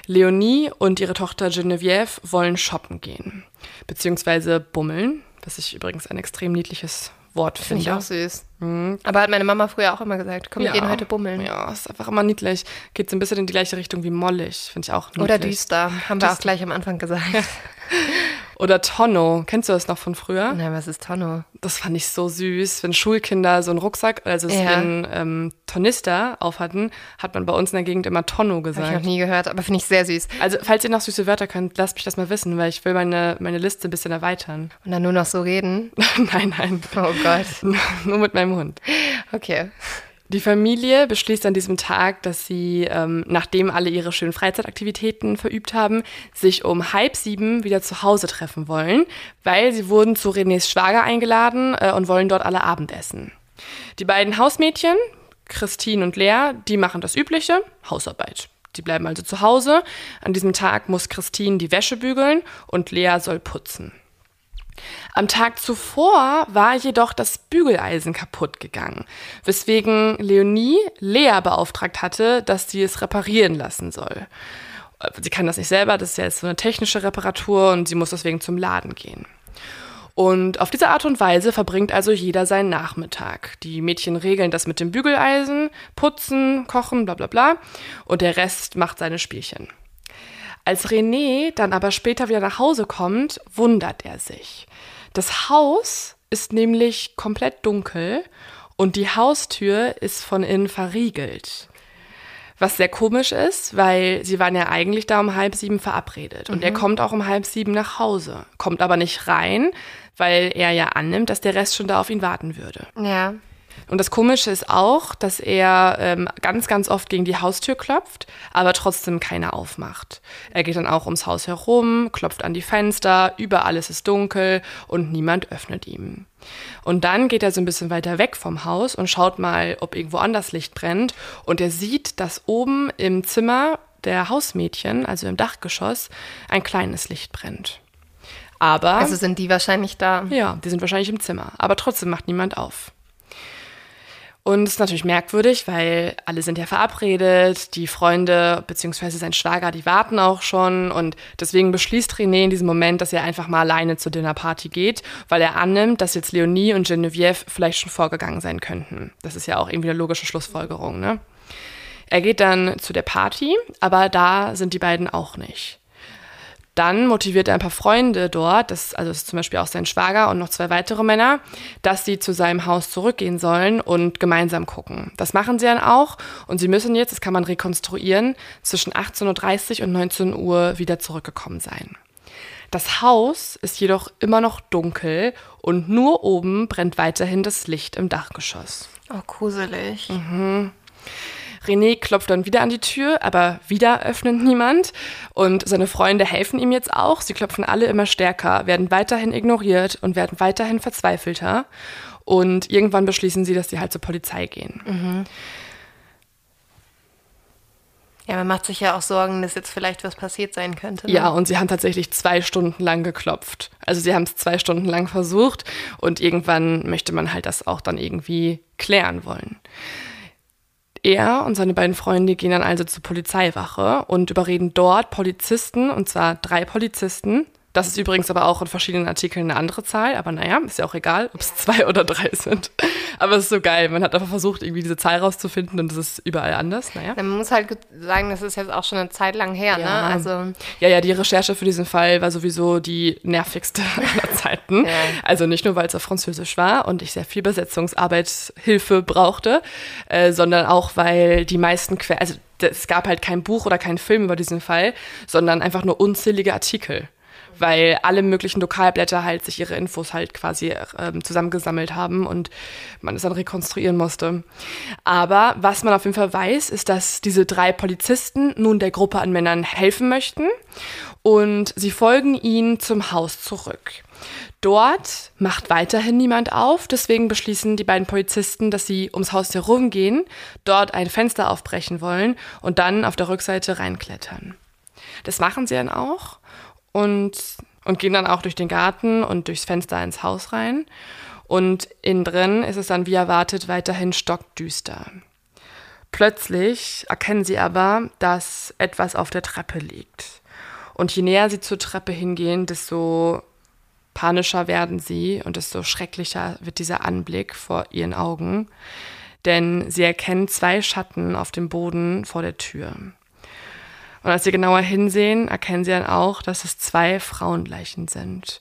S1: Leonie und ihre Tochter Geneviève wollen shoppen gehen, beziehungsweise bummeln, was ich übrigens ein extrem niedliches Wort finde.
S3: Finde ich auch süß. Mhm. Aber hat meine Mama früher auch immer gesagt, komm, wir ja. gehen heute bummeln.
S1: Ja, ist einfach immer niedlich. Geht so ein bisschen in die gleiche Richtung wie mollig, finde ich auch niedlich.
S3: Oder düster, haben düster. wir auch gleich am Anfang gesagt. [LAUGHS]
S1: Oder Tonno. Kennst du das noch von früher?
S3: Nein, was ist Tonno?
S1: Das fand ich so süß. Wenn Schulkinder so einen Rucksack, also ja. einen ähm, Tornister aufhatten, hat man bei uns in der Gegend immer Tonno gesagt.
S3: Habe ich noch nie gehört, aber finde ich sehr süß.
S1: Also, falls ihr noch süße Wörter könnt, lasst mich das mal wissen, weil ich will meine, meine Liste ein bisschen erweitern.
S3: Und dann nur noch so reden? [LAUGHS]
S1: nein, nein.
S3: Oh Gott. [LAUGHS]
S1: nur mit meinem Hund.
S3: Okay.
S1: Die Familie beschließt an diesem Tag, dass sie, ähm, nachdem alle ihre schönen Freizeitaktivitäten verübt haben, sich um halb sieben wieder zu Hause treffen wollen, weil sie wurden zu Renés Schwager eingeladen äh, und wollen dort alle Abendessen. Die beiden Hausmädchen, Christine und Lea, die machen das übliche, Hausarbeit. Die bleiben also zu Hause. An diesem Tag muss Christine die Wäsche bügeln und Lea soll putzen. Am Tag zuvor war jedoch das Bügeleisen kaputt gegangen, weswegen Leonie Lea beauftragt hatte, dass sie es reparieren lassen soll. Sie kann das nicht selber, das ist ja jetzt so eine technische Reparatur und sie muss deswegen zum Laden gehen. Und auf diese Art und Weise verbringt also jeder seinen Nachmittag. Die Mädchen regeln das mit dem Bügeleisen, putzen, kochen, bla bla bla. Und der Rest macht seine Spielchen. Als René dann aber später wieder nach Hause kommt, wundert er sich. Das Haus ist nämlich komplett dunkel und die Haustür ist von innen verriegelt. Was sehr komisch ist, weil sie waren ja eigentlich da um halb sieben verabredet. Und mhm. er kommt auch um halb sieben nach Hause, kommt aber nicht rein, weil er ja annimmt, dass der Rest schon da auf ihn warten würde.
S3: Ja.
S1: Und das Komische ist auch, dass er ähm, ganz, ganz oft gegen die Haustür klopft, aber trotzdem keiner aufmacht. Er geht dann auch ums Haus herum, klopft an die Fenster, überall ist es dunkel und niemand öffnet ihm. Und dann geht er so ein bisschen weiter weg vom Haus und schaut mal, ob irgendwo anders Licht brennt. Und er sieht, dass oben im Zimmer der Hausmädchen, also im Dachgeschoss, ein kleines Licht brennt. Aber.
S3: Also sind die wahrscheinlich da?
S1: Ja, die sind wahrscheinlich im Zimmer. Aber trotzdem macht niemand auf. Und es ist natürlich merkwürdig, weil alle sind ja verabredet, die Freunde bzw. sein Schwager, die warten auch schon und deswegen beschließt René in diesem Moment, dass er einfach mal alleine zur Dinnerparty geht, weil er annimmt, dass jetzt Leonie und Geneviève vielleicht schon vorgegangen sein könnten. Das ist ja auch irgendwie eine logische Schlussfolgerung, ne? Er geht dann zu der Party, aber da sind die beiden auch nicht. Dann motiviert er ein paar Freunde dort, das, also das ist zum Beispiel auch sein Schwager und noch zwei weitere Männer, dass sie zu seinem Haus zurückgehen sollen und gemeinsam gucken. Das machen sie dann auch und sie müssen jetzt, das kann man rekonstruieren, zwischen 18.30 Uhr und 19 Uhr wieder zurückgekommen sein. Das Haus ist jedoch immer noch dunkel und nur oben brennt weiterhin das Licht im Dachgeschoss.
S3: Oh, gruselig.
S1: Mhm. René klopft dann wieder an die Tür, aber wieder öffnet niemand. Und seine Freunde helfen ihm jetzt auch. Sie klopfen alle immer stärker, werden weiterhin ignoriert und werden weiterhin verzweifelter. Und irgendwann beschließen sie, dass sie halt zur Polizei gehen.
S3: Mhm. Ja, man macht sich ja auch Sorgen, dass jetzt vielleicht was passiert sein könnte. Ne?
S1: Ja, und sie haben tatsächlich zwei Stunden lang geklopft. Also sie haben es zwei Stunden lang versucht und irgendwann möchte man halt das auch dann irgendwie klären wollen. Er und seine beiden Freunde gehen dann also zur Polizeiwache und überreden dort Polizisten, und zwar drei Polizisten, das ist übrigens aber auch in verschiedenen Artikeln eine andere Zahl, aber naja, ist ja auch egal, ob es zwei [LAUGHS] oder drei sind. Aber es ist so geil. Man hat einfach versucht, irgendwie diese Zahl rauszufinden und es ist überall anders. Naja.
S3: Man muss halt sagen, das ist jetzt auch schon eine Zeit lang her, ne?
S1: ja.
S3: ne? Also
S1: ja, ja, die Recherche für diesen Fall war sowieso die nervigste [LAUGHS] aller Zeiten. ja. Also nicht nur, weil es auf Französisch war und ich sehr viel Besetzungsarbeitshilfe brauchte, äh, sondern auch, weil die meisten Quellen, also es gab halt kein Buch oder kein Film über diesen Fall, sondern einfach nur unzählige Artikel weil alle möglichen Lokalblätter halt sich ihre Infos halt quasi ähm, zusammengesammelt haben und man es dann rekonstruieren musste. Aber was man auf jeden Fall weiß, ist, dass diese drei Polizisten nun der Gruppe an Männern helfen möchten und sie folgen ihnen zum Haus zurück. Dort macht weiterhin niemand auf, deswegen beschließen die beiden Polizisten, dass sie ums Haus herumgehen, dort ein Fenster aufbrechen wollen und dann auf der Rückseite reinklettern. Das machen sie dann auch und, und gehen dann auch durch den Garten und durchs Fenster ins Haus rein. Und innen drin ist es dann wie erwartet weiterhin stockdüster. Plötzlich erkennen sie aber, dass etwas auf der Treppe liegt. Und je näher sie zur Treppe hingehen, desto panischer werden sie und desto schrecklicher wird dieser Anblick vor ihren Augen. Denn sie erkennen zwei Schatten auf dem Boden vor der Tür. Und als sie genauer hinsehen, erkennen sie dann auch, dass es zwei Frauenleichen sind.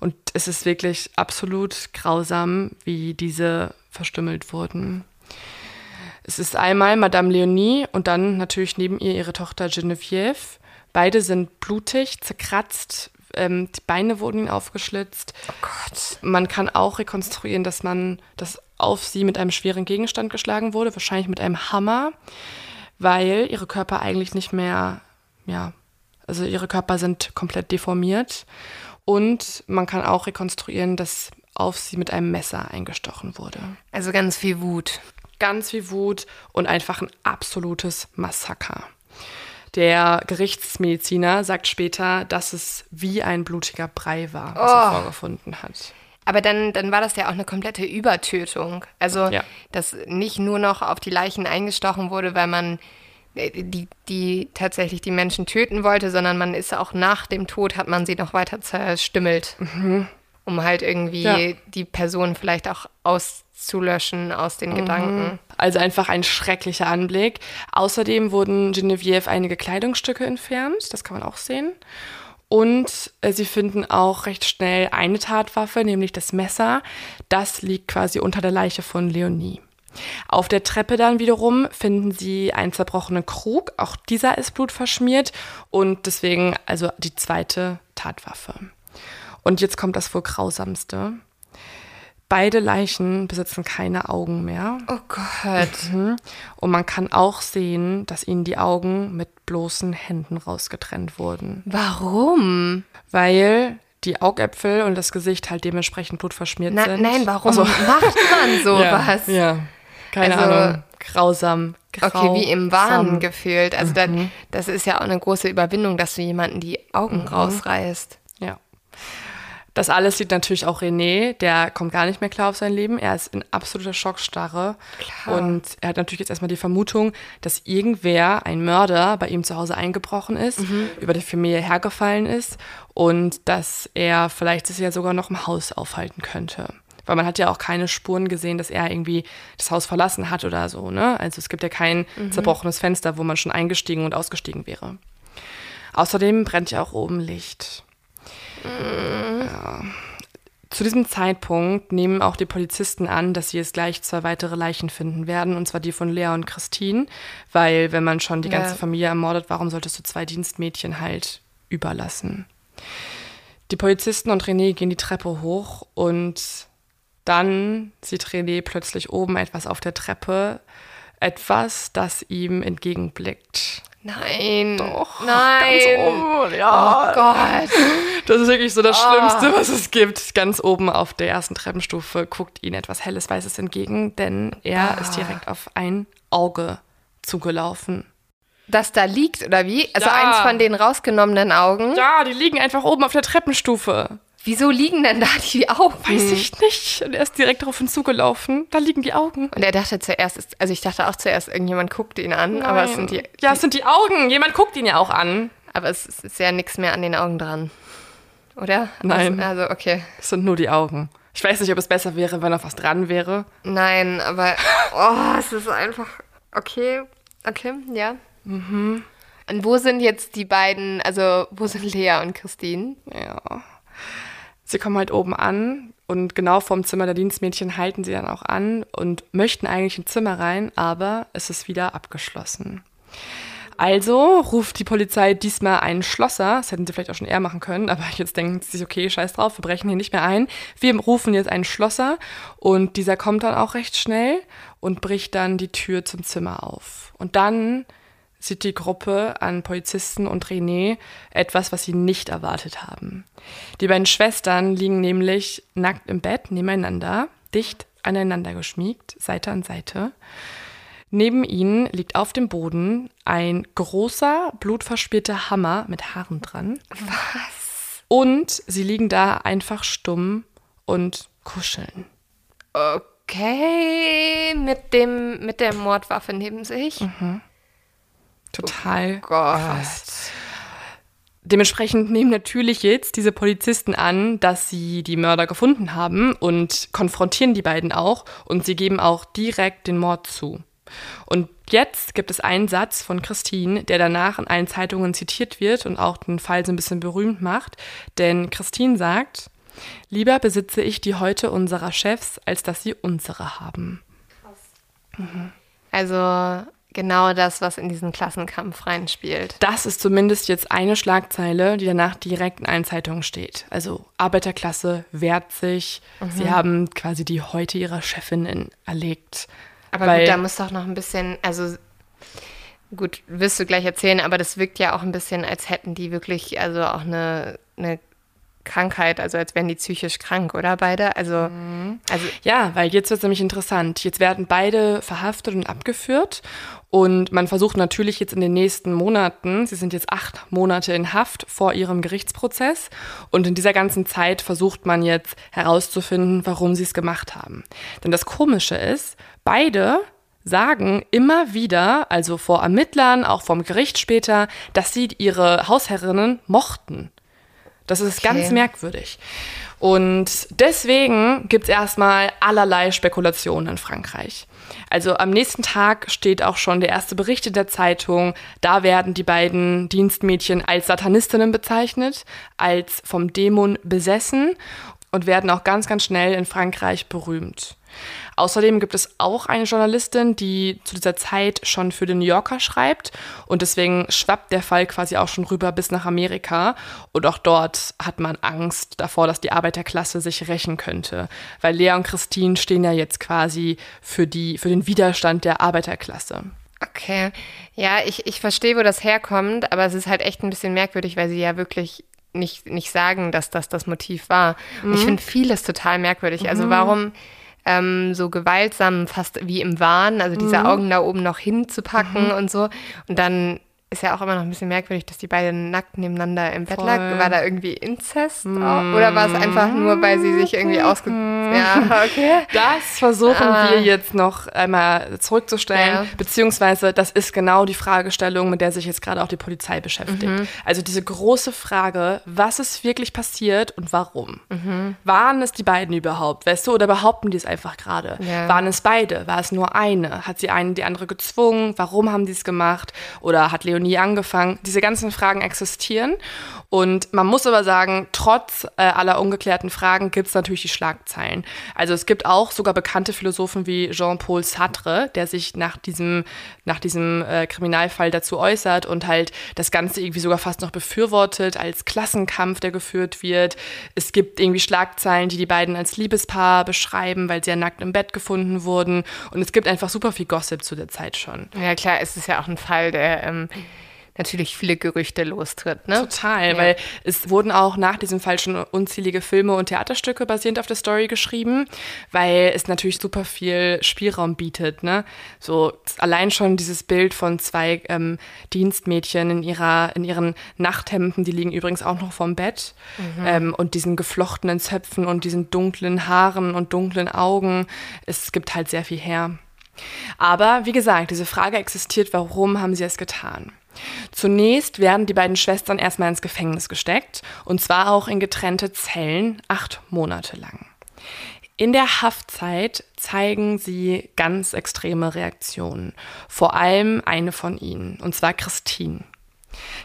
S1: Und es ist wirklich absolut grausam, wie diese verstümmelt wurden. Es ist einmal Madame Leonie und dann natürlich neben ihr ihre Tochter Geneviève. Beide sind blutig, zerkratzt, ähm, die Beine wurden ihnen aufgeschlitzt.
S3: Oh Gott.
S1: Man kann auch rekonstruieren, dass man das auf sie mit einem schweren Gegenstand geschlagen wurde, wahrscheinlich mit einem Hammer weil ihre Körper eigentlich nicht mehr, ja, also ihre Körper sind komplett deformiert. Und man kann auch rekonstruieren, dass auf sie mit einem Messer eingestochen wurde.
S3: Also ganz viel Wut.
S1: Ganz viel Wut und einfach ein absolutes Massaker. Der Gerichtsmediziner sagt später, dass es wie ein blutiger Brei war, was oh. er vorgefunden hat.
S3: Aber dann, dann war das ja auch eine komplette Übertötung. Also, ja. dass nicht nur noch auf die Leichen eingestochen wurde, weil man äh, die, die tatsächlich die Menschen töten wollte, sondern man ist auch nach dem Tod, hat man sie noch weiter zerstümmelt, mhm. um halt irgendwie ja. die Person vielleicht auch auszulöschen aus den mhm. Gedanken.
S1: Also einfach ein schrecklicher Anblick. Außerdem wurden Genevieve einige Kleidungsstücke entfernt, das kann man auch sehen. Und äh, sie finden auch recht schnell eine Tatwaffe, nämlich das Messer. Das liegt quasi unter der Leiche von Leonie. Auf der Treppe dann wiederum finden sie einen zerbrochenen Krug. Auch dieser ist blutverschmiert und deswegen also die zweite Tatwaffe. Und jetzt kommt das wohl grausamste. Beide Leichen besitzen keine Augen mehr.
S3: Oh Gott. Mhm.
S1: Und man kann auch sehen, dass ihnen die Augen mit bloßen Händen rausgetrennt wurden.
S3: Warum?
S1: Weil die Augäpfel und das Gesicht halt dementsprechend blutverschmiert
S3: Na,
S1: sind.
S3: Nein, warum also, macht man [LAUGHS] sowas?
S1: ja, ja, keine also, Ahnung. Grausam.
S3: Grausam. Okay, wie im Wahn gefühlt. Also mhm. dann, das ist ja auch eine große Überwindung, dass du jemanden die Augen mhm. rausreißt.
S1: Das alles sieht natürlich auch René, der kommt gar nicht mehr klar auf sein Leben. Er ist in absoluter Schockstarre. Klar. Und er hat natürlich jetzt erstmal die Vermutung, dass irgendwer, ein Mörder, bei ihm zu Hause eingebrochen ist, mhm. über die Familie hergefallen ist und dass er vielleicht sich ja sogar noch im Haus aufhalten könnte. Weil man hat ja auch keine Spuren gesehen, dass er irgendwie das Haus verlassen hat oder so. Ne? Also es gibt ja kein mhm. zerbrochenes Fenster, wo man schon eingestiegen und ausgestiegen wäre. Außerdem brennt ja auch oben Licht. Ja. Zu diesem Zeitpunkt nehmen auch die Polizisten an, dass sie jetzt gleich zwei weitere Leichen finden werden, und zwar die von Lea und Christine, weil wenn man schon die ganze ja. Familie ermordet, warum solltest du zwei Dienstmädchen halt überlassen? Die Polizisten und René gehen die Treppe hoch und dann sieht René plötzlich oben etwas auf der Treppe etwas, das ihm entgegenblickt.
S3: Nein.
S1: Doch,
S3: Nein.
S1: Ganz oben, ja.
S3: Oh Gott. [LAUGHS]
S1: Das ist wirklich so das
S3: Ah.
S1: Schlimmste, was es gibt. Ganz oben auf der ersten Treppenstufe guckt ihn etwas helles Weißes entgegen, denn er
S3: Ah.
S1: ist direkt auf ein Auge zugelaufen.
S3: Das da liegt, oder wie? Also
S1: Ja.
S3: eins von den rausgenommenen Augen.
S1: Ja, die liegen einfach oben auf der Treppenstufe.
S3: Wieso liegen denn da die Augen?
S1: Weiß ich nicht. Und er ist direkt darauf hinzugelaufen. Da liegen die Augen.
S3: Und er dachte zuerst, also ich dachte auch zuerst, irgendjemand guckt ihn an, aber es sind die,
S1: ja, es sind die Augen. Jemand guckt ihn ja auch an.
S3: aber es ist- ist ja nichts mehr an den Augen dran. Oder?
S1: Nein.
S3: Also, also okay.
S1: Es sind nur die Augen. Ich weiß nicht, ob es besser wäre, wenn noch was dran wäre.
S3: Nein, aber oh, es ist einfach okay. Okay, ja.
S1: Mhm.
S3: Und wo sind jetzt die beiden, also wo sind Lea und Christine?
S1: Ja. Sie kommen halt oben an und genau vorm Zimmer der Dienstmädchen halten sie dann auch an und möchten eigentlich ins Zimmer rein, aber es ist wieder abgeschlossen. Also ruft die Polizei diesmal einen Schlosser. Das hätten sie vielleicht auch schon eher machen können, aber jetzt denken sie sich, okay, scheiß drauf, wir brechen hier nicht mehr ein. Wir rufen jetzt einen Schlosser und dieser kommt dann auch recht schnell und bricht dann die Tür zum Zimmer auf. Und dann sieht die Gruppe an Polizisten und René etwas, was sie nicht erwartet haben. Die beiden Schwestern liegen nämlich nackt im Bett nebeneinander, dicht aneinander geschmiegt, Seite an Seite. Neben ihnen liegt auf dem Boden ein großer, blutverspielte Hammer mit Haaren dran. Was? Und sie liegen da einfach stumm und kuscheln.
S3: Okay, mit dem mit der Mordwaffe neben sich.
S1: Mhm. Total
S3: Gott.
S1: Dementsprechend nehmen natürlich jetzt diese Polizisten an, dass sie die Mörder gefunden haben und konfrontieren die beiden auch und sie geben auch direkt den Mord zu. Und jetzt gibt es einen Satz von Christine, der danach in allen Zeitungen zitiert wird und auch den Fall so ein bisschen berühmt macht. Denn Christine sagt, lieber besitze ich die Häute unserer Chefs, als dass sie unsere haben.
S3: Also genau das, was in diesen Klassenkampf reinspielt.
S1: Das ist zumindest jetzt eine Schlagzeile, die danach direkt in allen Zeitungen steht. Also Arbeiterklasse wehrt sich.
S3: Mhm.
S1: Sie haben quasi die Häute ihrer Chefinnen erlegt.
S3: Aber
S1: Weil-
S3: gut, da muss doch noch ein bisschen, also gut, wirst du gleich erzählen, aber das wirkt ja auch ein bisschen, als hätten die wirklich, also auch eine, eine Krankheit, also als wären die psychisch krank, oder beide? Also, also
S1: Ja, weil jetzt wird es nämlich interessant. Jetzt werden beide verhaftet und abgeführt. Und man versucht natürlich jetzt in den nächsten Monaten, sie sind jetzt acht Monate in Haft vor ihrem Gerichtsprozess. Und in dieser ganzen Zeit versucht man jetzt herauszufinden, warum sie es gemacht haben. Denn das Komische ist, beide sagen immer wieder, also vor Ermittlern, auch vom Gericht später, dass sie ihre Hausherrinnen mochten. Das ist ganz
S3: Okay.
S1: merkwürdig. Und deswegen gibt es erstmal allerlei Spekulationen in Frankreich. Also am nächsten Tag steht auch schon der erste Bericht in der Zeitung. Da werden die beiden Dienstmädchen als Satanistinnen bezeichnet, als vom Dämon besessen und werden auch ganz, ganz schnell in Frankreich berühmt. Außerdem gibt es auch eine Journalistin, die zu dieser Zeit schon für den New Yorker schreibt und deswegen schwappt der Fall quasi auch schon rüber bis nach Amerika und auch dort hat man Angst davor, dass die Arbeiterklasse sich rächen könnte, weil Lea und Christine stehen ja jetzt quasi für die für den Widerstand der Arbeiterklasse.
S3: Okay. Ja, ich, ich verstehe, wo das herkommt, aber es ist halt echt ein bisschen merkwürdig, weil sie ja wirklich nicht, nicht sagen, dass das das Motiv war. Und ich finde vieles total merkwürdig. Also warum ähm, so gewaltsam, fast wie im Wahn, also diese Augen da oben noch hinzupacken und so. Und dann ist ja auch immer noch ein bisschen merkwürdig, dass die beiden nackt nebeneinander im Bett
S1: Voll.
S3: lag. War da irgendwie Inzest? auch? Oder war es einfach nur, weil sie sich irgendwie ausge... Ja, okay.
S1: Das versuchen
S3: Ah.
S1: wir jetzt noch einmal zurückzustellen,
S3: Ja.
S1: beziehungsweise das ist genau die Fragestellung, mit der sich jetzt gerade auch die Polizei beschäftigt.
S3: Mhm.
S1: Also diese große Frage, was ist wirklich passiert und warum?
S3: Mhm.
S1: Waren es die beiden überhaupt, weißt du, oder behaupten die es einfach gerade?
S3: Ja.
S1: Waren es beide? War es nur eine? Hat sie eine die andere gezwungen? Warum haben die es gemacht? Oder hat Leonie nie angefangen? Diese ganzen Fragen existieren. Und man muss aber sagen, trotz äh, aller ungeklärten Fragen gibt es natürlich die Schlagzeilen. Also es gibt auch sogar bekannte Philosophen wie Jean-Paul Sartre, der sich nach diesem, nach diesem äh, Kriminalfall dazu äußert und halt das Ganze irgendwie sogar fast noch befürwortet als Klassenkampf, der geführt wird. Es gibt irgendwie Schlagzeilen, die die beiden als Liebespaar beschreiben, weil sie ja nackt im Bett gefunden wurden. Und es gibt einfach super viel Gossip zu der Zeit schon.
S3: Ja klar, es ist ja auch ein Fall, der ähm, natürlich viele Gerüchte lostritt. Ne?
S1: Total, ja. weil es wurden auch nach diesem Fall schon unzählige Filme und Theaterstücke basierend auf der Story geschrieben, weil es natürlich super viel Spielraum bietet. Ne? So allein schon dieses Bild von zwei ähm, Dienstmädchen in ihrer in ihren Nachthemden, die liegen übrigens auch noch vorm Bett mhm. ähm, und diesen geflochtenen Zöpfen und diesen dunklen Haaren und dunklen Augen. Es gibt halt sehr viel her. Aber wie gesagt, diese Frage existiert, warum haben sie es getan? Zunächst werden die beiden Schwestern erstmal ins Gefängnis gesteckt, und zwar auch in getrennte Zellen, acht Monate lang. In der Haftzeit zeigen sie ganz extreme Reaktionen, vor allem eine von ihnen, und zwar Christine.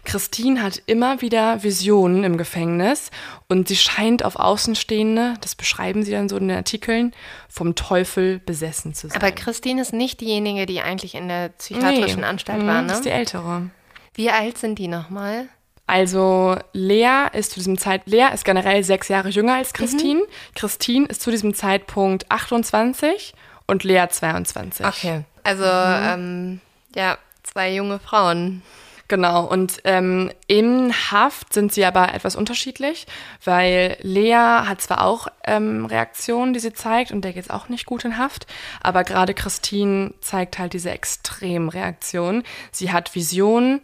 S1: Christine hat immer wieder Visionen im Gefängnis und sie scheint auf Außenstehende, das beschreiben sie dann so in den Artikeln, vom Teufel besessen zu sein.
S3: Aber Christine ist nicht diejenige, die eigentlich in der psychiatrischen nee. Anstalt mhm, war, ne?
S1: Das ist die ältere.
S3: Wie alt sind die nochmal?
S1: Also Lea ist zu diesem Zeit, Lea ist generell sechs Jahre jünger als Christine. Mhm. Christine ist zu diesem Zeitpunkt 28 und Lea 22.
S3: Okay. Also mhm. ähm, ja, zwei junge Frauen.
S1: Genau, und ähm, in Haft sind sie aber etwas unterschiedlich, weil Lea hat zwar auch ähm, Reaktionen, die sie zeigt, und der geht es auch nicht gut in Haft, aber gerade Christine zeigt halt diese Extremreaktion. Sie hat Visionen,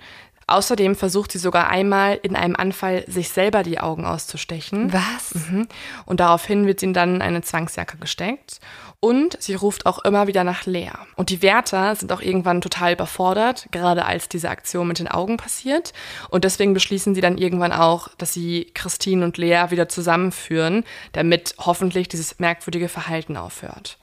S1: Außerdem versucht sie sogar einmal in einem Anfall, sich selber die Augen auszustechen.
S3: Was?
S1: Mhm. Und daraufhin wird sie in dann eine Zwangsjacke gesteckt. Und sie ruft auch immer wieder nach Lea. Und die Wärter sind auch irgendwann total überfordert, gerade als diese Aktion mit den Augen passiert. Und deswegen beschließen sie dann irgendwann auch, dass sie Christine und Lea wieder zusammenführen, damit hoffentlich dieses merkwürdige Verhalten aufhört.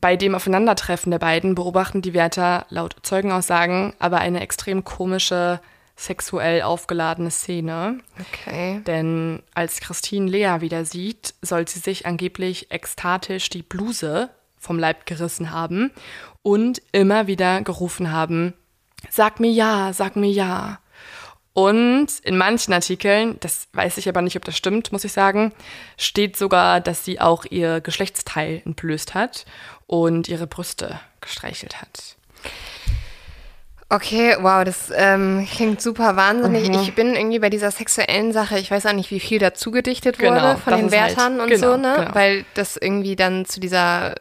S1: Bei dem Aufeinandertreffen der beiden beobachten die Wärter laut Zeugenaussagen aber eine extrem komische, sexuell aufgeladene Szene.
S3: Okay.
S1: Denn als Christine Lea wieder sieht, soll sie sich angeblich ekstatisch die Bluse vom Leib gerissen haben und immer wieder gerufen haben, sag mir ja, sag mir ja. Und in manchen Artikeln, das weiß ich aber nicht, ob das stimmt, muss ich sagen, steht sogar, dass sie auch ihr Geschlechtsteil entblößt hat und ihre Brüste gestreichelt hat.
S3: Okay, wow, das ähm, klingt super wahnsinnig. Mhm. Ich bin irgendwie bei dieser sexuellen Sache, ich weiß auch nicht, wie viel dazu gedichtet genau, wurde von den halt Wärtern halt, und genau, so, ne? Genau. Weil das irgendwie dann zu dieser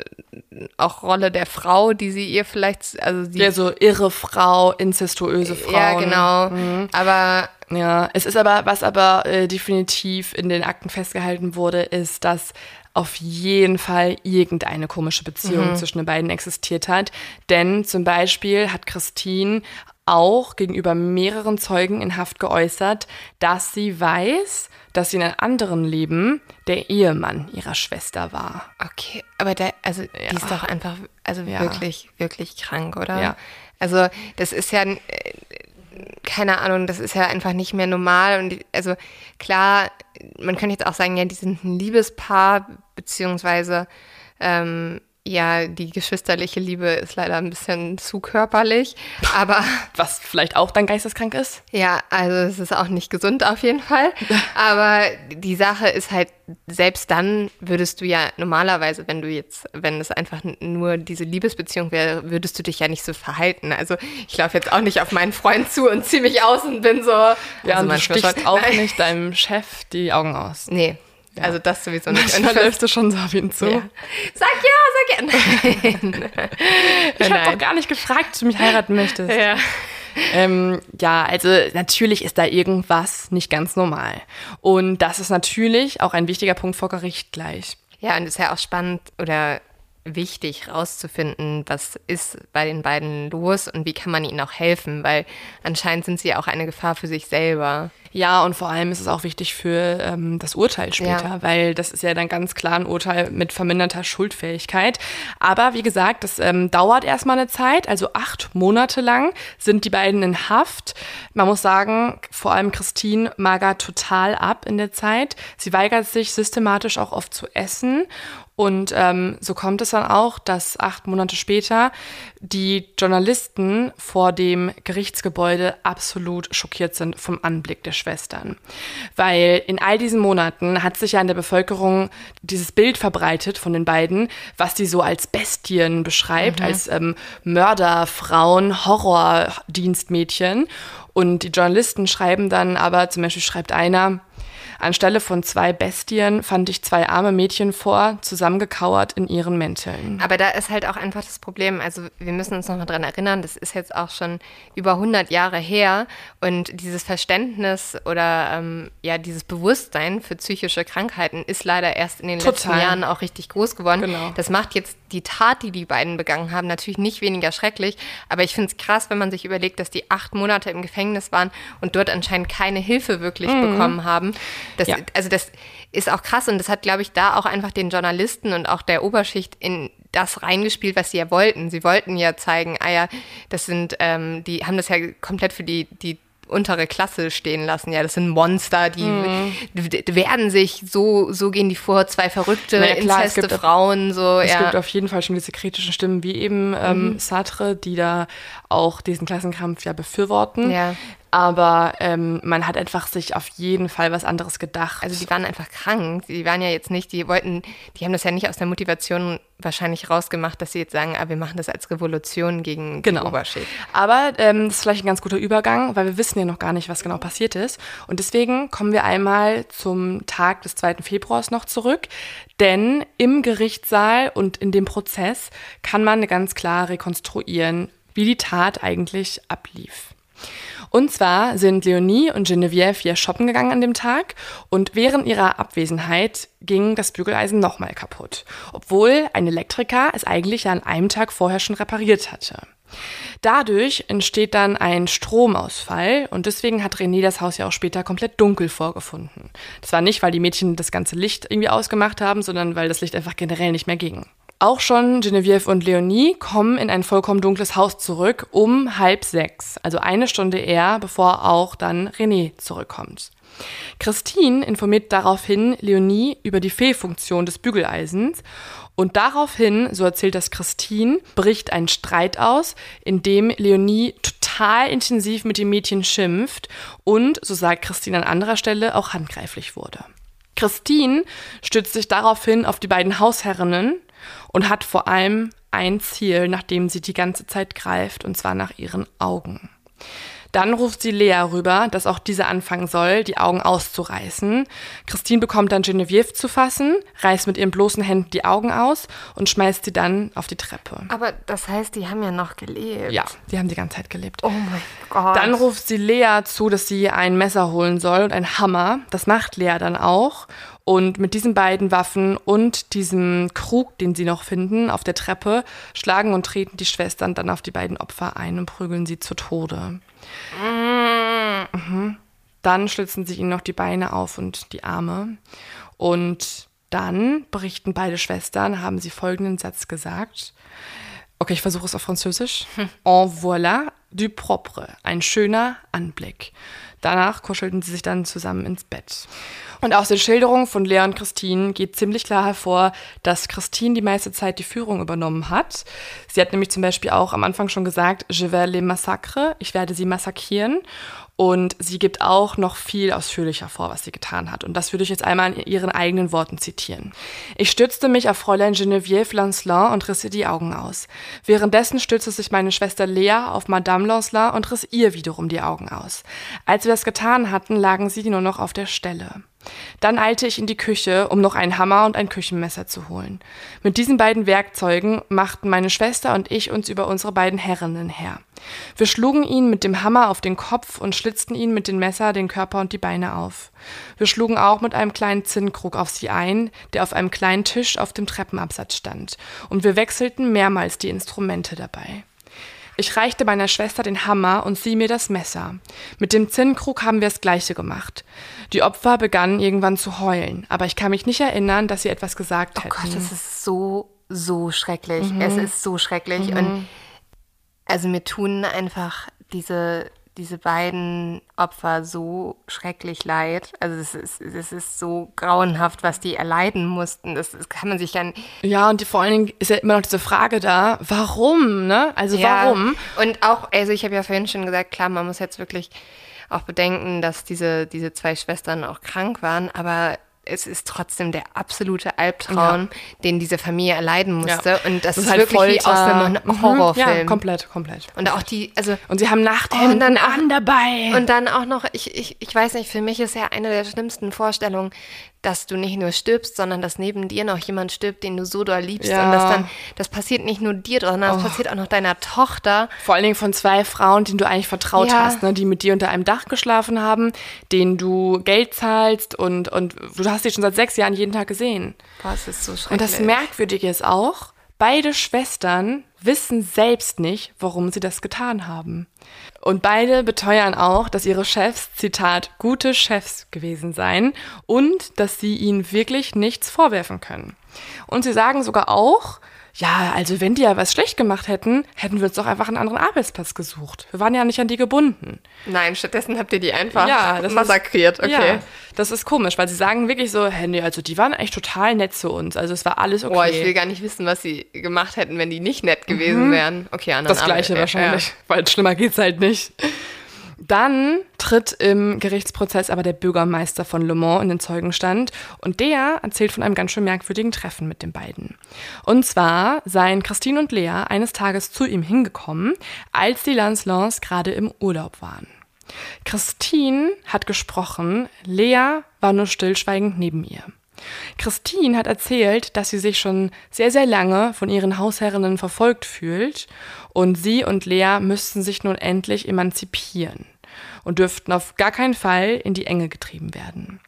S3: auch Rolle der Frau, die sie ihr vielleicht, also sie.
S1: Ja, so irre Frau, incestuöse Frau.
S3: Ja, genau. Mhm. Aber
S1: ja, es ist aber, was aber äh, definitiv in den Akten festgehalten wurde, ist, dass auf jeden Fall irgendeine komische Beziehung mhm. zwischen den beiden existiert hat. Denn zum Beispiel hat Christine auch gegenüber mehreren Zeugen in Haft geäußert, dass sie weiß, dass sie in einem anderen Leben der Ehemann ihrer Schwester war.
S3: Okay, aber der, also ja. die ist doch einfach, also ja. wirklich, wirklich krank, oder? Ja. Also das ist ja, äh, keine Ahnung, das ist ja einfach nicht mehr normal. Und also klar, man könnte jetzt auch sagen, ja, die sind ein Liebespaar, beziehungsweise ähm, ja, die geschwisterliche Liebe ist leider ein bisschen zu körperlich, aber. [LAUGHS]
S1: Was vielleicht auch dann geisteskrank ist?
S3: Ja, also es ist auch nicht gesund auf jeden Fall. [LAUGHS] Aber die Sache ist halt, selbst dann würdest du ja normalerweise, wenn du jetzt, wenn es einfach nur diese Liebesbeziehung wäre, würdest du dich ja nicht so verhalten. Also ich laufe jetzt auch nicht auf meinen Freund zu und ziehe mich aus und bin so. Ja,
S1: also und du stichst auch nicht deinem Chef die Augen aus.
S3: Nee, ja. Also das sowieso nicht.
S1: Dann läufst du schon so auf ihn zu. Ja,
S3: sag ja.
S1: Nein. [LAUGHS] ich habe doch gar nicht gefragt, ob du mich heiraten möchtest. Ja. Ähm, ja, also natürlich ist da irgendwas nicht ganz normal. Und das ist natürlich auch ein wichtiger Punkt vor Gericht gleich.
S3: Ja, und es ist ja auch spannend oder wichtig rauszufinden, was ist bei den beiden los und wie kann man ihnen auch helfen, weil anscheinend sind sie ja auch eine Gefahr für sich selber.
S1: Ja, und vor allem ist es auch wichtig für ähm, das Urteil später, ja. weil das ist ja dann ganz klar ein Urteil mit verminderter Schuldfähigkeit. Aber wie gesagt, das ähm, dauert erstmal eine Zeit, also acht Monate lang sind die beiden in Haft. Man muss sagen, vor allem Christine magert total ab in der Zeit. Sie weigert sich systematisch auch oft zu essen und ähm, so kommt es dann auch, dass acht Monate später die Journalisten vor dem Gerichtsgebäude absolut schockiert sind vom Anblick der Schwestern. Weil in all diesen Monaten hat sich ja in der Bevölkerung dieses Bild verbreitet von den beiden, was sie so als Bestien beschreibt, mhm. als ähm, Mörderfrauen, Horrordienstmädchen. Und die Journalisten schreiben dann aber, zum Beispiel schreibt einer, Anstelle von zwei Bestien fand ich zwei arme Mädchen vor, zusammengekauert in ihren Mänteln.
S3: Aber da ist halt auch einfach das Problem. Also wir müssen uns nochmal dran erinnern, das ist jetzt auch schon über 100 Jahre her und dieses Verständnis oder ähm, ja dieses Bewusstsein für psychische Krankheiten ist leider erst in den Total. letzten Jahren auch richtig groß geworden. Genau. Das macht jetzt die Tat, die die beiden begangen haben, natürlich nicht weniger schrecklich. Aber ich finde es krass, wenn man sich überlegt, dass die acht Monate im Gefängnis waren und dort anscheinend keine Hilfe wirklich mhm. bekommen haben. Das, ja. Also das ist auch krass und das hat, glaube ich, da auch einfach den Journalisten und auch der Oberschicht in das reingespielt, was sie ja wollten. Sie wollten ja zeigen, ah ja, das sind, ähm, die haben das ja komplett für die, die untere Klasse stehen lassen. Ja, das sind Monster, die, mm. werden sich so, so gehen die vor, zwei verrückte, naja, klar, inceste Frauen. So,
S1: es ja. gibt auf jeden Fall schon diese kritischen Stimmen, wie eben ähm, mhm. Sartre, die da auch diesen Klassenkampf ja befürworten. Ja. Aber ähm, man hat einfach sich auf jeden Fall was anderes gedacht.
S3: Also die waren einfach krank. Die waren ja jetzt nicht, die wollten, die haben das ja nicht aus der Motivation wahrscheinlich rausgemacht, dass sie jetzt sagen, ah, wir machen das als Revolution gegen
S1: genau. die Oberschicht. Aber ähm, das ist vielleicht ein ganz guter Übergang, weil wir wissen ja noch gar nicht, was genau passiert ist. Und deswegen kommen wir einmal zum Tag des 2. Februars noch zurück. Denn im Gerichtssaal und in dem Prozess kann man ganz klar rekonstruieren, wie die Tat eigentlich ablief. Und zwar sind Leonie und Geneviève hier shoppen gegangen an dem Tag und während ihrer Abwesenheit ging das Bügeleisen nochmal kaputt, obwohl ein Elektriker es eigentlich ja an einem Tag vorher schon repariert hatte. Dadurch entsteht dann ein Stromausfall und deswegen hat René das Haus ja auch später komplett dunkel vorgefunden. Das war nicht, weil die Mädchen das ganze Licht irgendwie ausgemacht haben, sondern weil das Licht einfach generell nicht mehr ging. Auch schon Geneviève und Leonie kommen in ein vollkommen dunkles Haus zurück um halb sechs, also eine Stunde eher, bevor auch dann René zurückkommt. Christine informiert daraufhin Leonie über die Fehlfunktion des Bügeleisens und daraufhin, so erzählt das Christine, bricht ein Streit aus, in dem Leonie total intensiv mit dem Mädchen schimpft und, so sagt Christine an anderer Stelle, auch handgreiflich wurde. Christine stützt sich daraufhin auf die beiden Hausherrinnen, und hat vor allem ein Ziel, nach dem sie die ganze Zeit greift, und zwar nach ihren Augen. Dann ruft sie Lea rüber, dass auch diese anfangen soll, die Augen auszureißen. Christine bekommt dann Genevieve zu fassen, reißt mit ihren bloßen Händen die Augen aus und schmeißt sie dann auf die Treppe.
S3: Aber das heißt, die haben ja noch gelebt.
S1: Ja, die haben die ganze Zeit gelebt.
S3: Oh mein Gott.
S1: Dann ruft sie Lea zu, dass sie ein Messer holen soll und einen Hammer. Das macht Lea dann auch. Und mit diesen beiden Waffen und diesem Krug, den sie noch finden, auf der Treppe, schlagen und treten die Schwestern dann auf die beiden Opfer ein und prügeln sie zu Tode. Mhm. Dann schlitzen sie ihnen noch die Beine auf und die Arme. Und dann berichten beide Schwestern, haben sie folgenden Satz gesagt. Okay, ich versuche es auf Französisch. Hm. En voilà du propre. Ein schöner Anblick. Danach kuschelten sie sich dann zusammen ins Bett. Und aus den Schilderungen von Lea und Christine geht ziemlich klar hervor, dass Christine die meiste Zeit die Führung übernommen hat. Sie hat nämlich zum Beispiel auch am Anfang schon gesagt, je vais les massacre, ich werde sie massakrieren. Und sie gibt auch noch viel ausführlicher vor, was sie getan hat. Und das würde ich jetzt einmal in ihren eigenen Worten zitieren. Ich stützte mich auf Fräulein Geneviève Lancelin und riss ihr die Augen aus. Währenddessen stützte sich meine Schwester Lea auf Madame Lancelin und riss ihr wiederum die Augen aus. Als wir das getan hatten, lagen sie nur noch auf der Stelle. Dann eilte ich in die Küche, um noch einen Hammer und ein Küchenmesser zu holen. Mit diesen beiden Werkzeugen machten meine Schwester und ich uns über unsere beiden Herrinnen her. Wir schlugen ihn mit dem Hammer auf den Kopf und schlitzten ihn mit dem Messer den Körper und die Beine auf. Wir schlugen auch mit einem kleinen Zinnkrug auf sie ein, der auf einem kleinen Tisch auf dem Treppenabsatz stand, und wir wechselten mehrmals die Instrumente dabei. Ich reichte meiner Schwester den Hammer und sie mir das Messer. Mit dem Zinnkrug haben wir das gleiche gemacht. Die Opfer begannen irgendwann zu heulen, aber ich kann mich nicht erinnern, dass sie etwas gesagt
S3: Oh
S1: hätten.
S3: Gott, das ist so, so schrecklich. Es ist so schrecklich. Und also mir tun einfach diese, diese beiden Opfer so schrecklich leid. Also es ist, es ist so grauenhaft, was die erleiden mussten. Das, das kann man sich ja
S1: Ja, und die, vor allen Dingen ist ja immer noch diese Frage da, warum, ne? Also
S3: Ja,
S1: warum?
S3: Und auch, also ich habe ja vorhin schon gesagt, klar, man muss jetzt wirklich auch bedenken, dass diese, diese zwei Schwestern auch krank waren, aber es ist trotzdem der absolute Albtraum, den diese Familie erleiden musste. Und das, ist, wirklich wie aus einem
S1: Mhm.
S3: Horrorfilm.
S1: Ja, komplett, komplett.
S3: und auch die, also
S1: Und sie haben Nachthemden
S3: auch-
S1: an dabei.
S3: und dann auch noch, ich, ich, ich weiß nicht, für mich ist ja eine der schlimmsten Vorstellungen, dass du nicht nur stirbst, sondern dass neben dir noch jemand stirbt, den du so doll liebst.
S1: Ja.
S3: Und das dann, das passiert nicht nur dir, sondern das passiert auch noch deiner Tochter.
S1: Vor allen Dingen von zwei Frauen, denen du eigentlich vertraut
S3: Ja.
S1: hast, ne? die mit dir unter einem Dach geschlafen haben, denen du Geld zahlst und, und du hast sie schon seit sechs Jahren jeden Tag gesehen.
S3: Boah, es ist so schrecklich.
S1: Und das Merkwürdige ist auch, beide Schwestern wissen selbst nicht, warum sie das getan haben. Und beide beteuern auch, dass ihre Chefs, Zitat, gute Chefs gewesen seien und dass sie ihnen wirklich nichts vorwerfen können. Und sie sagen sogar auch, ja, also wenn die ja was schlecht gemacht hätten, hätten wir uns doch einfach einen anderen Arbeitsplatz gesucht. Wir waren ja nicht an die gebunden.
S3: Nein, stattdessen habt ihr die einfach
S1: Ja, das ist-
S3: massakriert. Okay.
S1: Ja, das ist komisch, weil sie sagen wirklich so, hey, nee, also die waren echt total nett zu uns. Also es war alles okay.
S3: Boah, ich will gar nicht wissen, was sie gemacht hätten, wenn die nicht nett gewesen wären. Okay, anderen
S1: Das gleiche
S3: Arbeit-
S1: wahrscheinlich, weil schlimmer geht's halt nicht. Dann tritt im Gerichtsprozess aber der Bürgermeister von Le Mans in den Zeugenstand und der erzählt von einem ganz schön merkwürdigen Treffen mit den beiden. Und zwar seien Christine und Lea eines Tages zu ihm hingekommen, als die Lancelants gerade im Urlaub waren. Christine hat gesprochen, Lea war nur stillschweigend neben ihr. Christine hat erzählt, dass sie sich schon sehr, sehr lange von ihren Hausherrinnen verfolgt fühlt und sie und Lea müssten sich nun endlich emanzipieren und dürften auf gar keinen Fall in die Enge getrieben werden.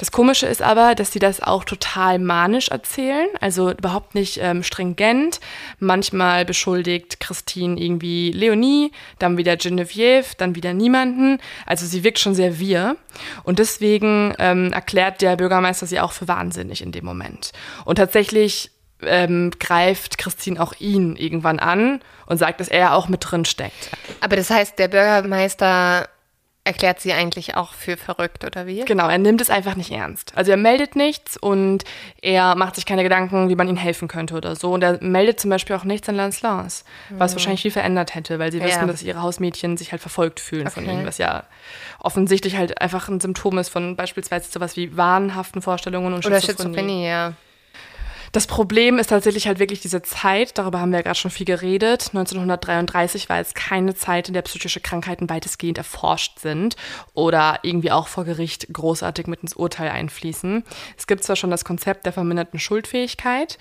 S1: Das Komische ist aber, dass sie das auch total manisch erzählen, also überhaupt nicht ähm, stringent. Manchmal beschuldigt Christine irgendwie Leonie, dann wieder Genevieve, dann wieder niemanden. Also sie wirkt schon sehr wir. Und deswegen ähm, erklärt der Bürgermeister sie auch für wahnsinnig in dem Moment. Und tatsächlich ähm, greift Christine auch ihn irgendwann an und sagt, dass er auch mit drin steckt.
S3: Aber das heißt, der Bürgermeister erklärt sie eigentlich auch für verrückt, oder wie?
S1: Genau, er nimmt es einfach nicht ernst. Also er meldet nichts und er macht sich keine Gedanken, wie man ihnen helfen könnte oder so. Und er meldet zum Beispiel auch nichts an Lancelance, was wahrscheinlich viel verändert hätte, weil sie
S3: Ja.
S1: wissen, dass ihre Hausmädchen sich halt verfolgt fühlen von
S3: Okay.
S1: ihm, was ja offensichtlich halt einfach ein Symptom ist von beispielsweise sowas wie wahnhaften Vorstellungen und
S3: Oder
S1: Schizophrenie.
S3: Schizophrenie, ja.
S1: Das Problem ist tatsächlich halt wirklich diese Zeit, darüber haben wir ja gerade schon viel geredet. 1933 war jetzt keine Zeit, in der psychische Krankheiten weitestgehend erforscht sind oder irgendwie auch vor Gericht großartig mit ins Urteil einfließen. Es gibt zwar schon das Konzept der verminderten Schuldfähigkeit,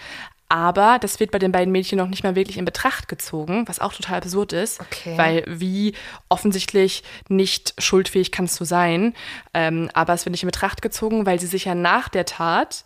S1: aber das wird bei den beiden Mädchen noch nicht mal wirklich in Betracht gezogen, was auch total absurd ist,
S3: Okay.
S1: weil wie offensichtlich nicht schuldfähig kannst du sein. Ähm, aber es wird nicht in Betracht gezogen, weil sie sich ja nach der Tat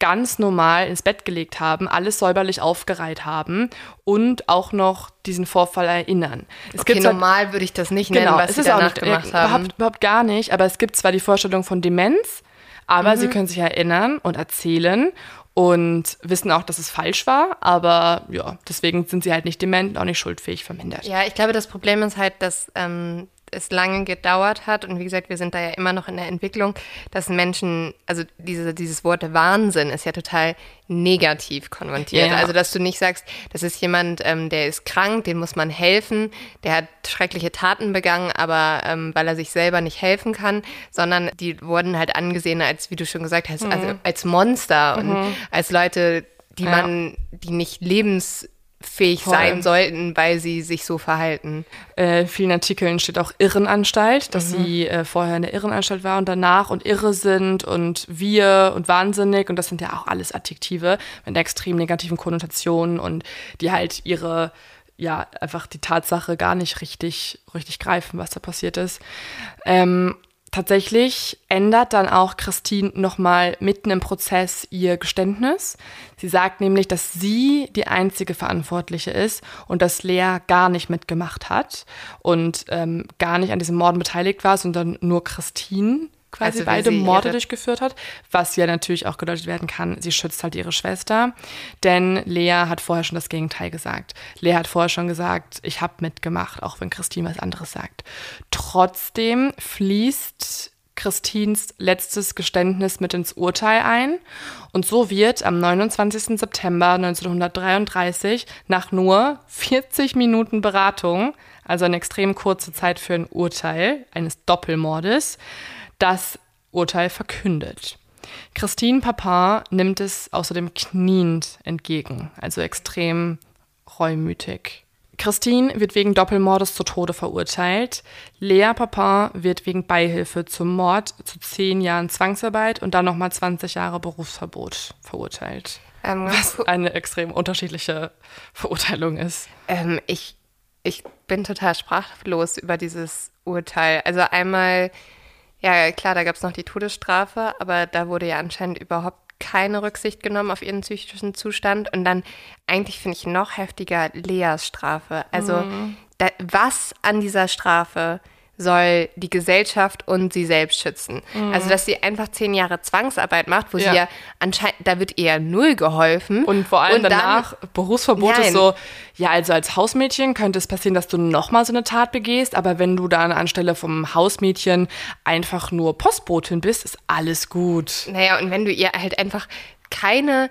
S1: ganz normal ins Bett gelegt haben, alles säuberlich aufgereiht haben und auch noch diesen Vorfall erinnern. Es
S3: Okay,
S1: zwar-
S3: normal würde ich das nicht nennen,
S1: genau,
S3: was
S1: es
S3: sie
S1: ist auch
S3: danach
S1: nicht,
S3: gemacht
S1: äh,
S3: haben.
S1: Überhaupt, überhaupt gar nicht, aber es gibt zwar die Vorstellung von Demenz, aber
S3: Mhm.
S1: sie können sich erinnern und erzählen und wissen auch, dass es falsch war, aber ja, deswegen sind sie halt nicht dement und auch nicht schuldfähig vermindert.
S3: Ja, ich glaube, das Problem ist halt, dass ähm, es lange gedauert hat und wie gesagt, wir sind da ja immer noch in der Entwicklung, dass Menschen, also diese, dieses Wort Wahnsinn ist ja total negativ konnotiert.
S1: Ja.
S3: Also, dass du nicht sagst, das ist jemand, ähm, der ist krank, dem muss man helfen, der hat schreckliche Taten begangen, aber ähm, weil er sich selber nicht helfen kann, sondern die wurden halt angesehen als, wie du schon gesagt hast, also als Monster und als Leute, die
S1: Ja.
S3: man, die nicht lebens fähig Voll. sein sollten, weil sie sich so verhalten.
S1: Äh, in vielen Artikeln steht auch Irrenanstalt, dass mhm. sie äh, vorher in der Irrenanstalt war und danach und irre sind und wir und wahnsinnig und das sind ja auch alles Adjektive mit extrem negativen Konnotationen und die halt ihre ja einfach die Tatsache gar nicht richtig richtig greifen, was da passiert ist. Ähm, Tatsächlich ändert dann auch Christine nochmal mitten im Prozess ihr Geständnis. Sie sagt nämlich, dass sie die einzige Verantwortliche ist und dass Lea gar nicht mitgemacht hat und ähm, gar nicht an diesem Morden beteiligt war, sondern nur Christine quasi also beide Morde durchgeführt hat, was ja natürlich auch gedeutet werden kann, sie schützt halt ihre Schwester, denn Lea hat vorher schon das Gegenteil gesagt. Lea hat vorher schon gesagt, ich habe mitgemacht, auch wenn Christine was anderes sagt. Trotzdem fließt Christines letztes Geständnis mit ins Urteil ein. Und so wird am 29. September 1933 nach nur 40 Minuten Beratung, also eine extrem kurze Zeit für ein Urteil eines Doppelmordes, das Urteil verkündet. Christine Papin nimmt es außerdem kniend entgegen, also extrem reumütig. Christine wird wegen Doppelmordes zu Tode verurteilt. Lea Papin wird wegen Beihilfe zum Mord zu zehn Jahren Zwangsarbeit und dann nochmal 20 Jahre Berufsverbot verurteilt. Ähm, was eine extrem unterschiedliche Verurteilung ist.
S3: Ähm, ich, ich bin total sprachlos über dieses Urteil. Also einmal ja, klar, da gab es noch die Todesstrafe, aber da wurde ja anscheinend überhaupt keine Rücksicht genommen auf ihren psychischen Zustand. Und dann eigentlich finde ich noch heftiger Leas Strafe. Also mhm. da, was an dieser Strafe soll die Gesellschaft und sie selbst schützen. Mhm. Also, dass sie einfach zehn Jahre Zwangsarbeit macht, wo ja. sie ja anscheinend, da wird eher null geholfen.
S1: Und vor allem und danach, dann, Berufsverbot nein. ist so, ja, also als Hausmädchen könnte es passieren, dass du nochmal so eine Tat begehst, aber wenn du dann anstelle vom Hausmädchen einfach nur Postbotin bist, ist alles gut.
S3: Naja, und wenn du ihr halt einfach keine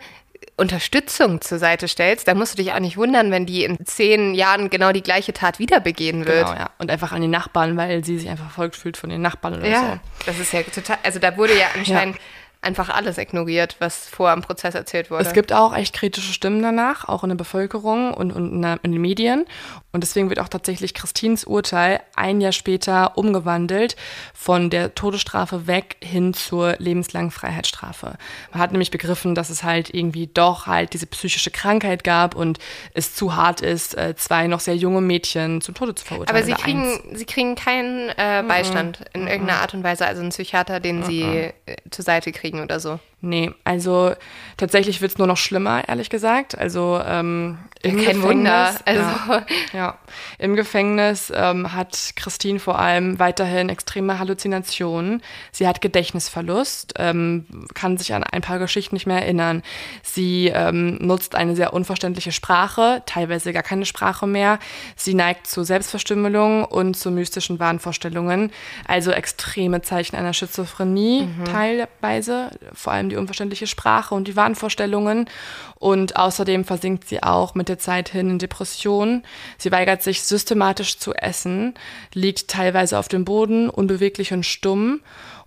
S3: Unterstützung zur Seite stellst, dann musst du dich auch nicht wundern, wenn die in zehn Jahren genau die gleiche Tat wieder begehen wird. Genau,
S1: ja. Und einfach an die Nachbarn, weil sie sich einfach verfolgt fühlt von den Nachbarn oder
S3: ja,
S1: so.
S3: Das ist ja total, also da wurde ja anscheinend ja einfach alles ignoriert, was vor am Prozess erzählt wurde.
S1: Es gibt auch echt kritische Stimmen danach, auch in der Bevölkerung und, und in den Medien. Und deswegen wird auch tatsächlich Christins Urteil ein Jahr später umgewandelt von der Todesstrafe weg hin zur lebenslangen Freiheitsstrafe. Man hat nämlich begriffen, dass es halt irgendwie doch halt diese psychische Krankheit gab und es zu hart ist, äh, zwei noch sehr junge Mädchen zum Tode zu verurteilen.
S3: Aber sie kriegen, sie kriegen keinen äh, Beistand -mm. in irgendeiner Art und Weise, also einen Psychiater, den mm sie äh, zur Seite kriegen oder so.
S1: Nee, also tatsächlich wird es nur noch schlimmer, ehrlich gesagt. Also ähm,
S3: im Kein Gefängnis, Wunder. Also.
S1: Ja, [LAUGHS] ja. Im Gefängnis ähm, hat Christine vor allem weiterhin extreme Halluzinationen. Sie hat Gedächtnisverlust, ähm, kann sich an ein paar Geschichten nicht mehr erinnern. Sie ähm, nutzt eine sehr unverständliche Sprache, teilweise gar keine Sprache mehr. Sie neigt zu Selbstverstümmelung und zu mystischen Wahnvorstellungen. Also extreme Zeichen einer Schizophrenie mhm. teilweise, vor allem die unverständliche Sprache und die Wahnvorstellungen. Und außerdem versinkt sie auch mit der Zeit hin in Depressionen. Sie weigert sich systematisch zu essen, liegt teilweise auf dem Boden, unbeweglich und stumm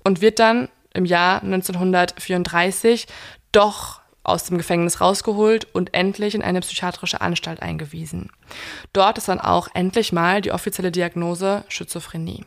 S1: und wird dann im Jahr 1934 doch aus dem Gefängnis rausgeholt und endlich in eine psychiatrische Anstalt eingewiesen. Dort ist dann auch endlich mal die offizielle Diagnose Schizophrenie.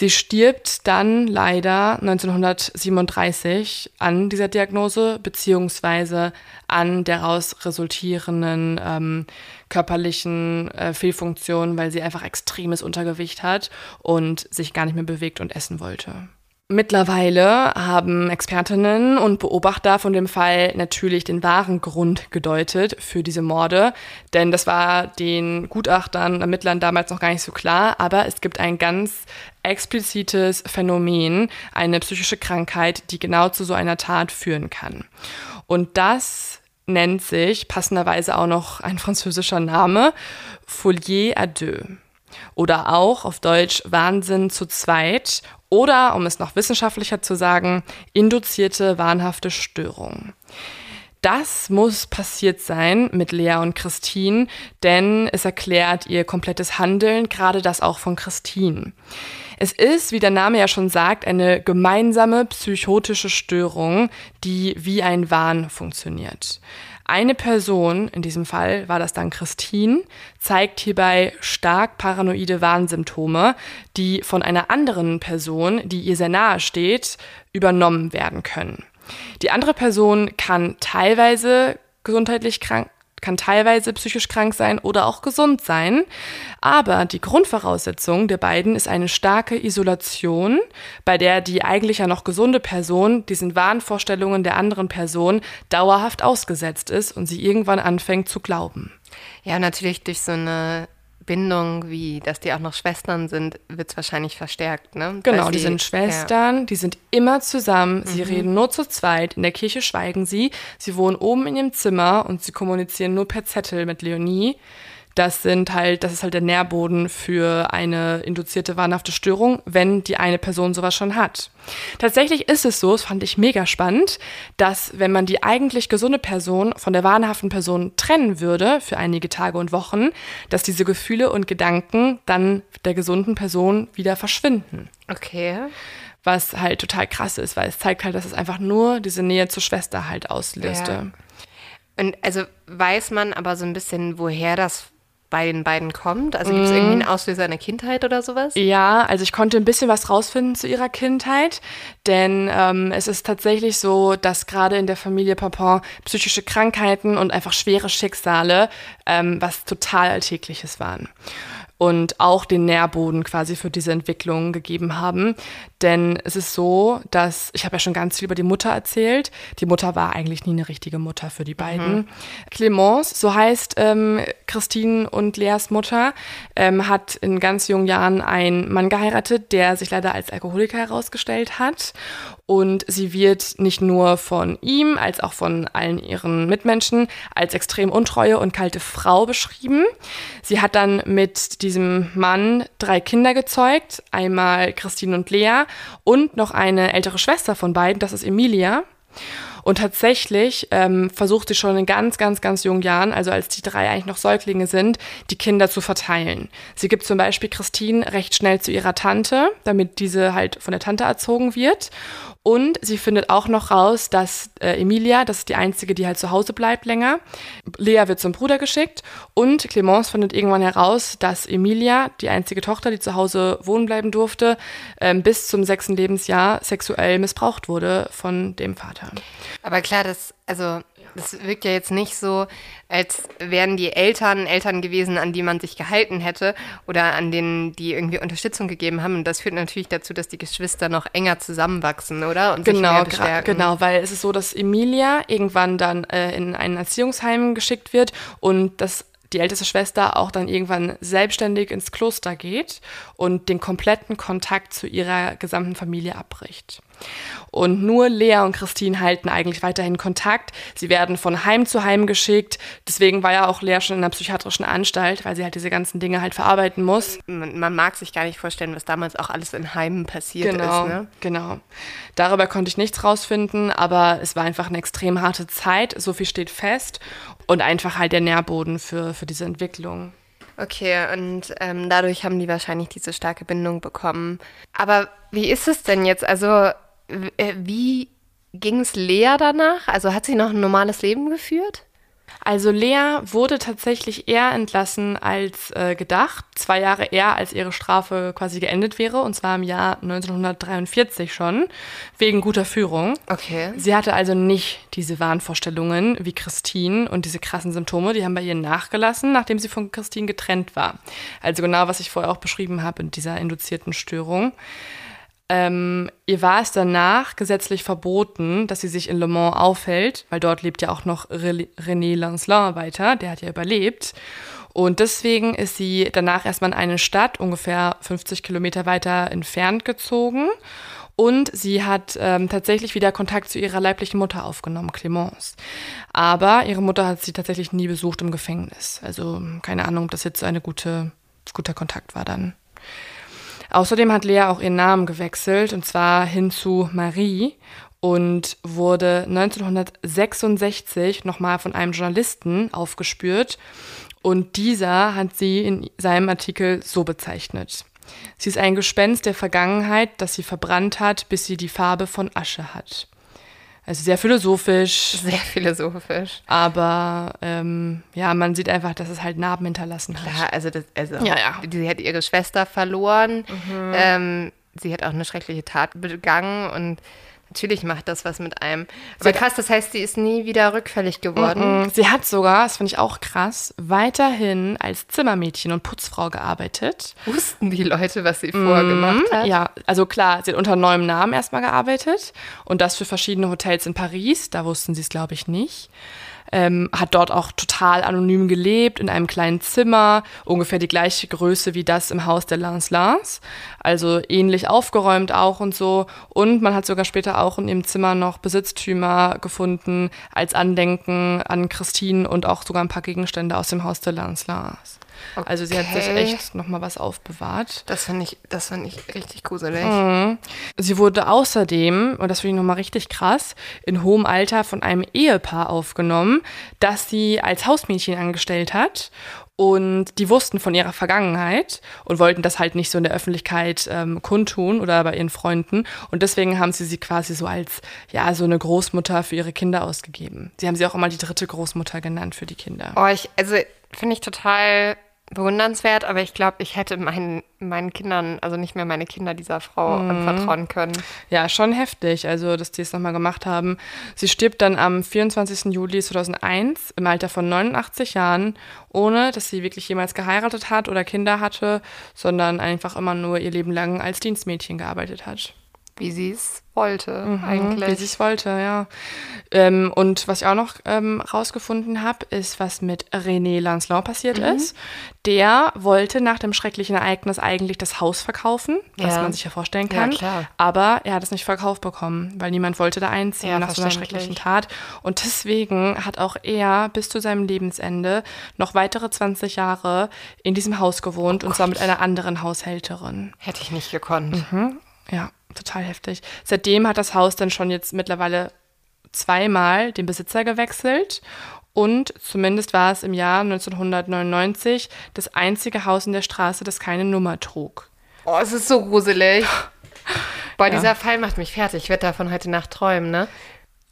S1: Sie stirbt dann leider 1937 an dieser Diagnose beziehungsweise an daraus resultierenden ähm, körperlichen äh, Fehlfunktionen, weil sie einfach extremes Untergewicht hat und sich gar nicht mehr bewegt und essen wollte. Mittlerweile haben Expertinnen und Beobachter von dem Fall natürlich den wahren Grund gedeutet für diese Morde, denn das war den Gutachtern, Ermittlern damals noch gar nicht so klar, aber es gibt ein ganz explizites Phänomen, eine psychische Krankheit, die genau zu so einer Tat führen kann. Und das nennt sich passenderweise auch noch ein französischer Name, Folie à deux. Oder auch auf Deutsch Wahnsinn zu zweit oder, um es noch wissenschaftlicher zu sagen, induzierte wahnhafte Störung. Das muss passiert sein mit Lea und Christine, denn es erklärt ihr komplettes Handeln, gerade das auch von Christine. Es ist, wie der Name ja schon sagt, eine gemeinsame psychotische Störung, die wie ein Wahn funktioniert. Eine Person, in diesem Fall war das dann Christine, zeigt hierbei stark paranoide Warnsymptome, die von einer anderen Person, die ihr sehr nahe steht, übernommen werden können. Die andere Person kann teilweise gesundheitlich krank, kann teilweise psychisch krank sein oder auch gesund sein. Aber die Grundvoraussetzung der beiden ist eine starke Isolation, bei der die eigentlich ja noch gesunde Person diesen Wahnvorstellungen der anderen Person dauerhaft ausgesetzt ist und sie irgendwann anfängt zu glauben.
S3: Ja, natürlich durch so eine Bindung, wie dass die auch noch Schwestern sind, wird es wahrscheinlich verstärkt, ne?
S1: Genau, sie, die sind Schwestern, ja. die sind immer zusammen, sie mhm. reden nur zu zweit, in der Kirche schweigen sie, sie wohnen oben in ihrem Zimmer und sie kommunizieren nur per Zettel mit Leonie. Das sind halt, das ist halt der Nährboden für eine induzierte wahnhafte Störung, wenn die eine Person sowas schon hat. Tatsächlich ist es so, das fand ich mega spannend, dass wenn man die eigentlich gesunde Person von der wahnhaften Person trennen würde für einige Tage und Wochen, dass diese Gefühle und Gedanken dann der gesunden Person wieder verschwinden.
S3: Okay
S1: was halt total krass ist, weil es zeigt halt, dass es einfach nur diese Nähe zur Schwester halt auslöste. Ja.
S3: Und also weiß man aber so ein bisschen, woher das bei den beiden kommt? Also gibt es irgendwie einen mhm. Auslöser in der Kindheit oder sowas?
S1: Ja, also ich konnte ein bisschen was rausfinden zu ihrer Kindheit, denn ähm, es ist tatsächlich so, dass gerade in der Familie Papon psychische Krankheiten und einfach schwere Schicksale ähm, was total Alltägliches waren und auch den Nährboden quasi für diese Entwicklung gegeben haben. Denn es ist so, dass, ich habe ja schon ganz viel über die Mutter erzählt, die Mutter war eigentlich nie eine richtige Mutter für die beiden. Mhm. Clemence, so heißt ähm, Christine und Leas Mutter, ähm, hat in ganz jungen Jahren einen Mann geheiratet, der sich leider als Alkoholiker herausgestellt hat. Und sie wird nicht nur von ihm, als auch von allen ihren Mitmenschen als extrem untreue und kalte Frau beschrieben. Sie hat dann mit diesem Mann drei Kinder gezeugt, einmal Christine und Lea und noch eine ältere Schwester von beiden, das ist Emilia. Und tatsächlich ähm, versucht sie schon in ganz, ganz, ganz jungen Jahren, also als die drei eigentlich noch Säuglinge sind, die Kinder zu verteilen. Sie gibt zum Beispiel Christine recht schnell zu ihrer Tante, damit diese halt von der Tante erzogen wird. Und sie findet auch noch raus, dass äh, Emilia, das ist die einzige, die halt zu Hause bleibt länger. Lea wird zum Bruder geschickt und Clemence findet irgendwann heraus, dass Emilia, die einzige Tochter, die zu Hause wohnen bleiben durfte, ähm, bis zum sechsten Lebensjahr sexuell missbraucht wurde von dem Vater.
S3: Aber klar, das, also das wirkt ja jetzt nicht so, als wären die Eltern Eltern gewesen, an die man sich gehalten hätte oder an denen die irgendwie Unterstützung gegeben haben. Und das führt natürlich dazu, dass die Geschwister noch enger zusammenwachsen, oder?
S1: Und genau, genau, weil es ist so, dass Emilia irgendwann dann äh, in ein Erziehungsheim geschickt wird und das die älteste Schwester auch dann irgendwann selbstständig ins Kloster geht und den kompletten Kontakt zu ihrer gesamten Familie abbricht. Und nur Lea und Christine halten eigentlich weiterhin Kontakt. Sie werden von Heim zu Heim geschickt. Deswegen war ja auch Lea schon in einer psychiatrischen Anstalt, weil sie halt diese ganzen Dinge halt verarbeiten muss.
S3: Man, man mag sich gar nicht vorstellen, was damals auch alles in Heimen passiert
S1: genau,
S3: ist. Ne?
S1: Genau. Darüber konnte ich nichts rausfinden, aber es war einfach eine extrem harte Zeit. So viel steht fest. Und einfach halt der Nährboden für, für diese Entwicklung.
S3: Okay, und ähm, dadurch haben die wahrscheinlich diese starke Bindung bekommen. Aber wie ist es denn jetzt? Also äh, wie ging es Lea danach? Also hat sie noch ein normales Leben geführt?
S1: Also Lea wurde tatsächlich eher entlassen als äh, gedacht, zwei Jahre eher als ihre Strafe quasi geendet wäre, und zwar im Jahr 1943 schon, wegen guter Führung.
S3: Okay.
S1: Sie hatte also nicht diese Wahnvorstellungen wie Christine und diese krassen Symptome, die haben bei ihr nachgelassen, nachdem sie von Christine getrennt war. Also genau, was ich vorher auch beschrieben habe in dieser induzierten Störung. Ähm, ihr war es danach gesetzlich verboten, dass sie sich in Le Mans aufhält, weil dort lebt ja auch noch René Lancelin weiter, der hat ja überlebt. Und deswegen ist sie danach erstmal in eine Stadt, ungefähr 50 Kilometer weiter entfernt gezogen. Und sie hat ähm, tatsächlich wieder Kontakt zu ihrer leiblichen Mutter aufgenommen, Clemence. Aber ihre Mutter hat sie tatsächlich nie besucht im Gefängnis. Also keine Ahnung, ob das jetzt ein gute, guter Kontakt war dann. Außerdem hat Lea auch ihren Namen gewechselt, und zwar hin zu Marie und wurde 1966 nochmal von einem Journalisten aufgespürt. Und dieser hat sie in seinem Artikel so bezeichnet. Sie ist ein Gespenst der Vergangenheit, das sie verbrannt hat, bis sie die Farbe von Asche hat. Also sehr philosophisch.
S3: Sehr philosophisch.
S1: Aber ähm, ja, man sieht einfach, dass es halt Narben hinterlassen hat.
S3: Klar, also, das, also
S1: Ja, ja.
S3: sie hat ihre Schwester verloren. Ähm, sie hat auch eine schreckliche Tat begangen und natürlich macht das was mit einem. Aber krass, das heißt, sie ist nie wieder rückfällig geworden.
S1: Mm, Sie hat sogar, das finde ich auch krass, weiterhin als Zimmermädchen und Putzfrau gearbeitet.
S3: Wussten die Leute, was sie vorgemacht hat?
S1: Ja, also klar, sie hat unter neuem Namen erstmal gearbeitet und das für verschiedene Hotels in Paris. Da wussten sie es, glaube ich, nicht. Ähm, hat dort auch total anonym gelebt, in einem kleinen Zimmer, ungefähr die gleiche Größe wie das im Haus der Lancelins. Also ähnlich aufgeräumt auch und so. Und man hat sogar später auch in ihrem Zimmer noch Besitztümer gefunden als Andenken an Christine und auch sogar ein paar Gegenstände aus dem Haus der Lancelins. Also sie hat sich
S3: Okay.
S1: echt nochmal was aufbewahrt.
S3: Das finde ich, das finde ich richtig gruselig.
S1: Sie wurde außerdem, und das finde ich nochmal richtig krass, in hohem Alter von einem Ehepaar aufgenommen, das sie als Hausmädchen angestellt hat. Und die wussten von ihrer Vergangenheit und wollten das halt nicht so in der Öffentlichkeit ähm, kundtun oder bei ihren Freunden. Und deswegen haben sie sie quasi so als, ja, so eine Großmutter für ihre Kinder ausgegeben. Sie haben sie auch immer die dritte Großmutter genannt für die Kinder.
S3: Oh, ich, also finde ich total bewundernswert, aber ich glaube, ich hätte meinen, meinen Kindern, also nicht mehr meine Kinder dieser Frau anvertrauen können.
S1: Ja, schon heftig, also dass die es nochmal gemacht haben. Sie stirbt dann am 24. Juli 2001 im Alter von 89 Jahren, ohne dass sie wirklich jemals geheiratet hat oder Kinder hatte, sondern einfach immer nur ihr Leben lang als Dienstmädchen gearbeitet hat.
S3: Wie sie es wollte,
S1: Mhm, Wie
S3: eigentlich.
S1: sie es wollte, ja. Ähm, und was ich auch noch ähm, rausgefunden habe, ist, was mit René Lancelot passiert
S3: Mhm.
S1: ist. Der wollte nach dem schrecklichen Ereignis eigentlich das Haus verkaufen, was
S3: Ja.
S1: man sich ja vorstellen
S3: Ja,
S1: kann.
S3: klar.
S1: Aber er hat es nicht verkauft bekommen, weil niemand wollte da einziehen
S3: Ja,
S1: nach so einer schrecklichen Tat. Und deswegen hat auch er bis zu seinem Lebensende noch weitere 20 Jahre in diesem Haus gewohnt und zwar mit einer anderen Haushälterin.
S3: Hätte ich nicht gekonnt.
S1: Ja, total heftig. Seitdem hat das Haus dann schon jetzt mittlerweile zweimal den Besitzer gewechselt. Und zumindest war es im Jahr 1999 das einzige Haus in der Straße, das keine Nummer trug.
S3: Oh, es ist so gruselig. [LAUGHS] Boah, dieser Fall macht mich fertig. Ich werde davon heute Nacht träumen, ne?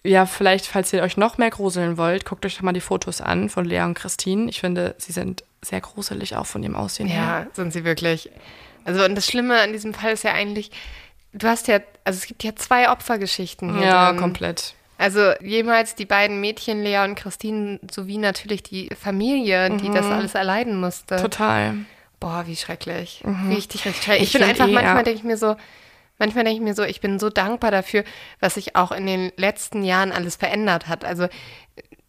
S1: Ja, vielleicht, falls ihr euch noch mehr gruseln wollt, guckt euch doch mal die Fotos an von Lea und Christine. Ich finde, sie sind sehr gruselig auch von ihrem Aussehen her.
S3: Ja, sind sie wirklich. Also, und das Schlimme an diesem Fall ist ja eigentlich, du hast ja, also es gibt ja zwei Opfergeschichten hier
S1: Ja,
S3: drin.
S1: komplett.
S3: Also jemals die beiden Mädchen, Lea und Christine, sowie natürlich die Familie, die das alles erleiden musste.
S1: Total.
S3: Boah, wie schrecklich. Richtig, richtig schrecklich. Ich,
S1: Ich
S3: bin einfach,
S1: eh,
S3: manchmal
S1: ja.
S3: denke ich mir so, manchmal denke ich mir so, ich bin so dankbar dafür, was sich auch in den letzten Jahren alles verändert hat. Also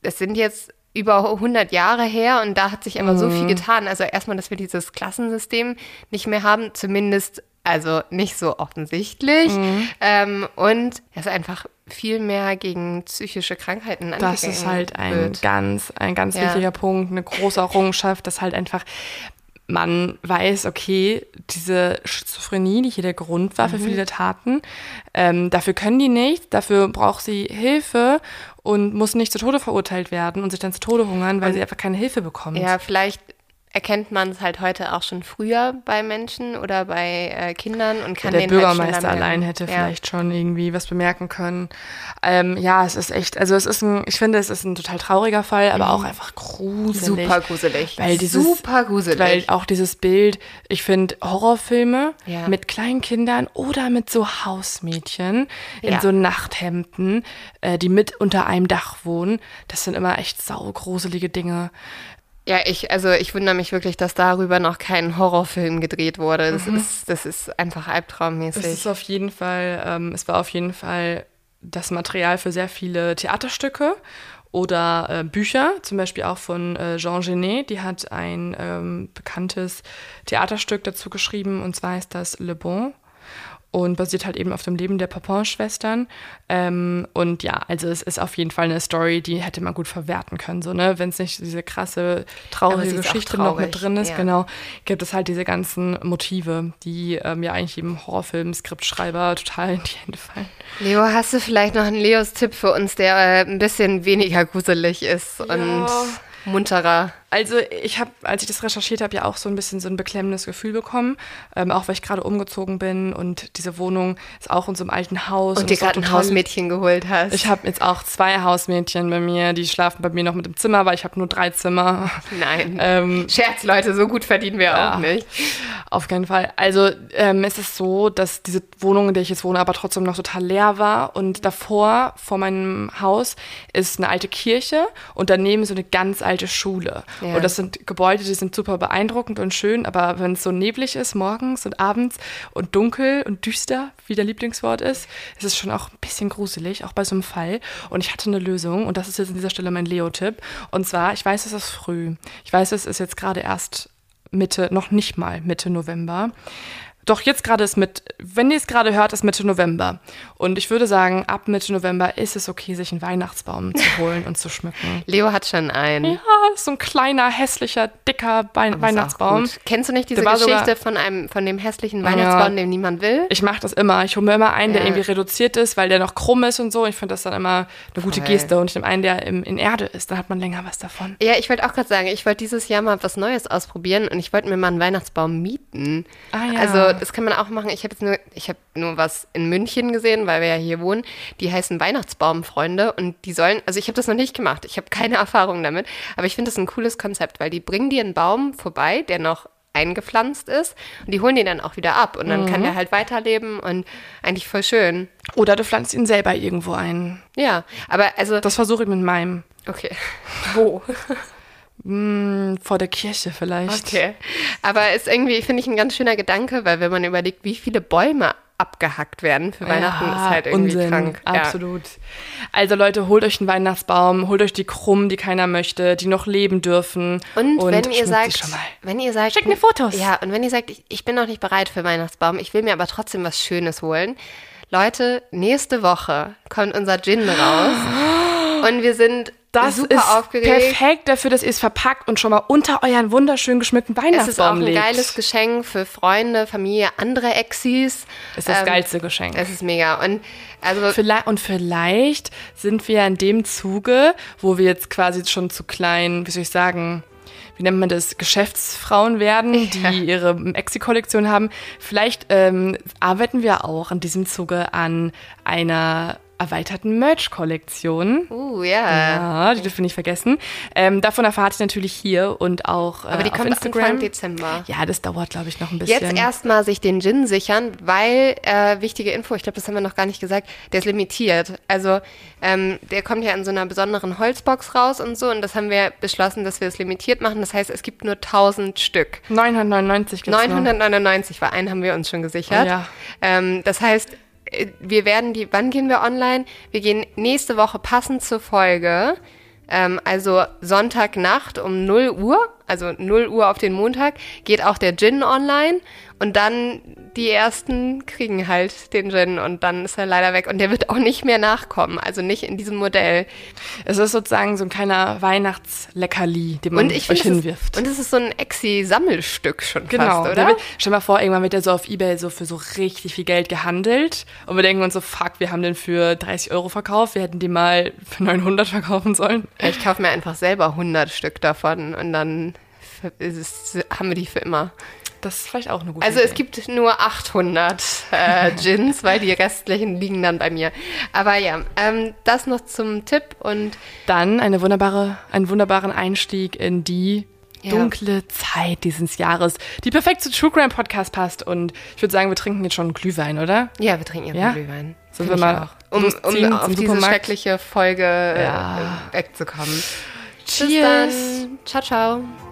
S3: es sind jetzt über 100 Jahre her und da hat sich aber so viel getan. Also erstmal, dass wir dieses Klassensystem nicht mehr haben, zumindest also nicht so offensichtlich. Ähm, und es einfach viel mehr gegen psychische Krankheiten
S1: Das ist halt ein
S3: wird.
S1: ganz, ein ganz
S3: Ja.
S1: wichtiger Punkt, eine große Errungenschaft, dass halt einfach man weiß, okay, diese Schizophrenie, die hier der Grund war
S3: Mhm.
S1: für viele Taten, ähm, dafür können die nicht, dafür braucht sie Hilfe und muss nicht zu Tode verurteilt werden und sich dann zu Tode hungern, weil sie einfach keine Hilfe bekommt.
S3: Ja, vielleicht erkennt man es halt heute auch schon früher bei Menschen oder bei äh, Kindern und kann
S1: der
S3: den
S1: Bürgermeister
S3: halt
S1: allein hätte
S3: ja.
S1: vielleicht schon irgendwie was bemerken können. Ähm, ja, es ist echt, also es ist ein, ich finde, es ist ein total trauriger Fall, aber auch einfach gruselig.
S3: Mhm. Super gruselig.
S1: Weil dieses,
S3: Super gruselig.
S1: Weil auch dieses Bild, ich finde Horrorfilme
S3: Ja.
S1: mit kleinen Kindern oder mit so Hausmädchen in
S3: Ja.
S1: so Nachthemden, äh, die mit unter einem Dach wohnen, das sind immer echt saugruselige Dinge.
S3: Ja, ich, also ich wundere mich wirklich, dass darüber noch kein Horrorfilm gedreht wurde. Das, ist, das ist einfach albtraummäßig.
S1: Es ist auf jeden Fall, ähm, es war auf jeden Fall das Material für sehr viele Theaterstücke oder äh, Bücher, zum Beispiel auch von äh, Jean Genet, die hat ein ähm, bekanntes Theaterstück dazu geschrieben und zwar heißt das Le Bon und basiert halt eben auf dem Leben der Papin-Schwestern. Ähm, und ja, also es ist auf jeden Fall eine Story, die hätte man gut verwerten können, so, ne? Wenn es nicht diese krasse, traurige Geschichte noch mit
S3: traurig,
S1: drin ist,
S3: ja.
S1: genau, gibt es halt diese ganzen Motive, die ähm, ja eigentlich jedem Horrorfilm, Skriptschreiber total [LAUGHS] in die Hände fallen.
S3: Leo, hast du vielleicht noch einen Leos Tipp für uns, der äh, ein bisschen weniger [LAUGHS] gruselig ist und munterer?
S1: Also ich habe, als ich das recherchiert habe, ja auch so ein bisschen so ein beklemmendes Gefühl bekommen, ähm, auch weil ich gerade umgezogen bin und diese Wohnung ist auch in so einem alten Haus.
S3: Und, dir gerade ein Hausmädchen geholt hast.
S1: Ich habe jetzt auch zwei Hausmädchen bei mir, die schlafen bei mir noch mit im Zimmer, weil ich habe nur drei Zimmer.
S3: Nein. Ähm, Scherz, Leute, so gut verdienen wir ja, auch nicht.
S1: Auf keinen Fall. Also ähm, es ist so, dass diese Wohnung, in der ich jetzt wohne, aber trotzdem noch total leer war. Und davor, vor meinem Haus, ist eine alte Kirche und daneben so eine ganz alte Schule. Ja. Und das sind Gebäude, die sind super beeindruckend und schön, aber wenn es so neblig ist morgens und abends und dunkel und düster, wie der Lieblingswort ist, ist es schon auch ein bisschen gruselig, auch bei so einem Fall. Und ich hatte eine Lösung und das ist jetzt an dieser Stelle mein Leo-Tipp. Und zwar, ich weiß, es ist früh. Ich weiß, es ist jetzt gerade erst Mitte, noch nicht mal Mitte November. Doch jetzt gerade ist mit, wenn ihr es gerade hört, ist Mitte November. Und ich würde sagen, ab Mitte November ist es okay, sich einen Weihnachtsbaum zu [LAUGHS] holen und zu schmücken.
S3: Leo hat schon einen.
S1: Ja, so ein kleiner, hässlicher, dicker Be Weihnachtsbaum.
S3: Kennst du nicht diese Geschichte sogar, von einem, von dem hässlichen Weihnachtsbaum, ja, den niemand will?
S1: Ich mache das immer. Ich hole mir immer einen, der irgendwie reduziert ist, weil der noch krumm ist und so. Ich finde das dann immer eine gute Voll. Geste. Und ich nehme einen, der im, in Erde ist. Dann hat man länger was davon.
S3: Ja, ich wollte auch gerade sagen, ich wollte dieses Jahr mal was Neues ausprobieren und ich wollte mir mal einen Weihnachtsbaum mieten. Ah, ja. Also das kann man auch machen. Ich habe jetzt nur, ich habe nur was in München gesehen, weil wir ja hier wohnen. Die heißen Weihnachtsbaumfreunde und die sollen, also ich habe das noch nicht gemacht. Ich habe keine [LAUGHS] Erfahrung damit, aber ich finde das ein cooles Konzept, weil die bringen dir einen Baum vorbei, der noch eingepflanzt ist und die holen den dann auch wieder ab und dann mhm. kann der halt weiterleben und eigentlich voll schön.
S1: Oder du pflanzt ihn selber irgendwo ein.
S3: Ja, aber also
S1: das versuche ich mit meinem.
S3: Okay. [LAUGHS] Wo?
S1: Hm, vor der Kirche vielleicht.
S3: Okay. Aber ist irgendwie, finde ich, ein ganz schöner Gedanke, weil wenn man überlegt, wie viele Bäume abgehackt werden für Weihnachten, ja, ist halt irgendwie Unsinn, krank.
S1: Absolut. Ja. Also Leute, holt euch einen Weihnachtsbaum, holt euch die Krummen, die keiner möchte, die noch leben dürfen.
S3: Und, und wenn ihr sagt, wenn ihr sagt,
S1: schickt mir Fotos.
S3: Ja, und wenn ihr sagt, ich, ich bin noch nicht bereit für Weihnachtsbaum, ich will mir aber trotzdem was Schönes holen. Leute, nächste Woche kommt unser Gin raus. [GASPS] Und wir sind
S1: das
S3: super
S1: ist
S3: aufgeregt.
S1: perfekt dafür, dass ihr es verpackt und schon mal unter euren wunderschön geschmückten Weihnachtsbaum legt. Es ist auch ein
S3: legt. geiles Geschenk für Freunde, Familie, andere Exis.
S1: Es ist das ähm, geilste Geschenk.
S3: Es ist mega. Und, also
S1: vielleicht, und vielleicht sind wir in dem Zuge, wo wir jetzt quasi schon zu kleinen, wie soll ich sagen, wie nennt man das, Geschäftsfrauen werden, die ja. ihre Exi-Kollektion haben. Vielleicht ähm, arbeiten wir auch in diesem Zuge an einer erweiterten Merch-Kollektion.
S3: Uh, ja.
S1: Ja, die dürfen wir nicht vergessen. Ähm, davon erfahrt ihr natürlich hier und auch äh,
S3: Aber die
S1: auf
S3: kommt
S1: Instagram.
S3: Anfang Dezember.
S1: Ja, das dauert, glaube ich, noch ein bisschen.
S3: Jetzt erstmal sich den Gin sichern, weil, äh, wichtige Info, ich glaube, das haben wir noch gar nicht gesagt, der ist limitiert. Also, ähm, der kommt ja in so einer besonderen Holzbox raus und so und das haben wir beschlossen, dass wir es limitiert machen. Das heißt, es gibt nur 1000 Stück.
S1: 999
S3: gibt's 999, weil einen haben wir uns schon gesichert.
S1: Ja.
S3: Ähm, das heißt, wir werden die, wann gehen wir online? Wir gehen nächste Woche passend zur Folge, ähm, also Sonntagnacht um 0 Uhr, also 0 Uhr auf den Montag, geht auch der Gin online und dann die ersten kriegen halt den Gin und dann ist er leider weg und der wird auch nicht mehr nachkommen, also nicht in diesem Modell.
S1: Es ist sozusagen so ein kleiner Weihnachtsleckerli, den man und ich euch hinwirft.
S3: Ist, und es ist so ein Exi-Sammelstück schon genau, fast, oder?
S1: Wird, stell mal vor, irgendwann wird der so auf Ebay so für so richtig viel Geld gehandelt und wir denken uns so, fuck, wir haben den für 30 Euro verkauft, wir hätten die mal für 900 verkaufen sollen.
S3: Ich kaufe mir einfach selber 100 Stück davon und dann es, haben wir die für immer.
S1: Das ist vielleicht auch eine gute
S3: Also
S1: Idee.
S3: es gibt nur 800 äh, [LAUGHS] Gins, weil die restlichen liegen dann bei mir. Aber ja, ähm, das noch zum Tipp und
S1: dann eine wunderbare, einen wunderbaren Einstieg in die ja. dunkle Zeit dieses Jahres, die perfekt zu True Crime Podcast passt. Und ich würde sagen, wir trinken jetzt schon Glühwein, oder?
S3: Ja, wir trinken jetzt ja? Glühwein.
S1: So wir mal
S3: auch. Um, um auf diese schreckliche Folge ja. äh, wegzukommen.
S1: Cheers.
S3: Bis dann. Ciao, ciao.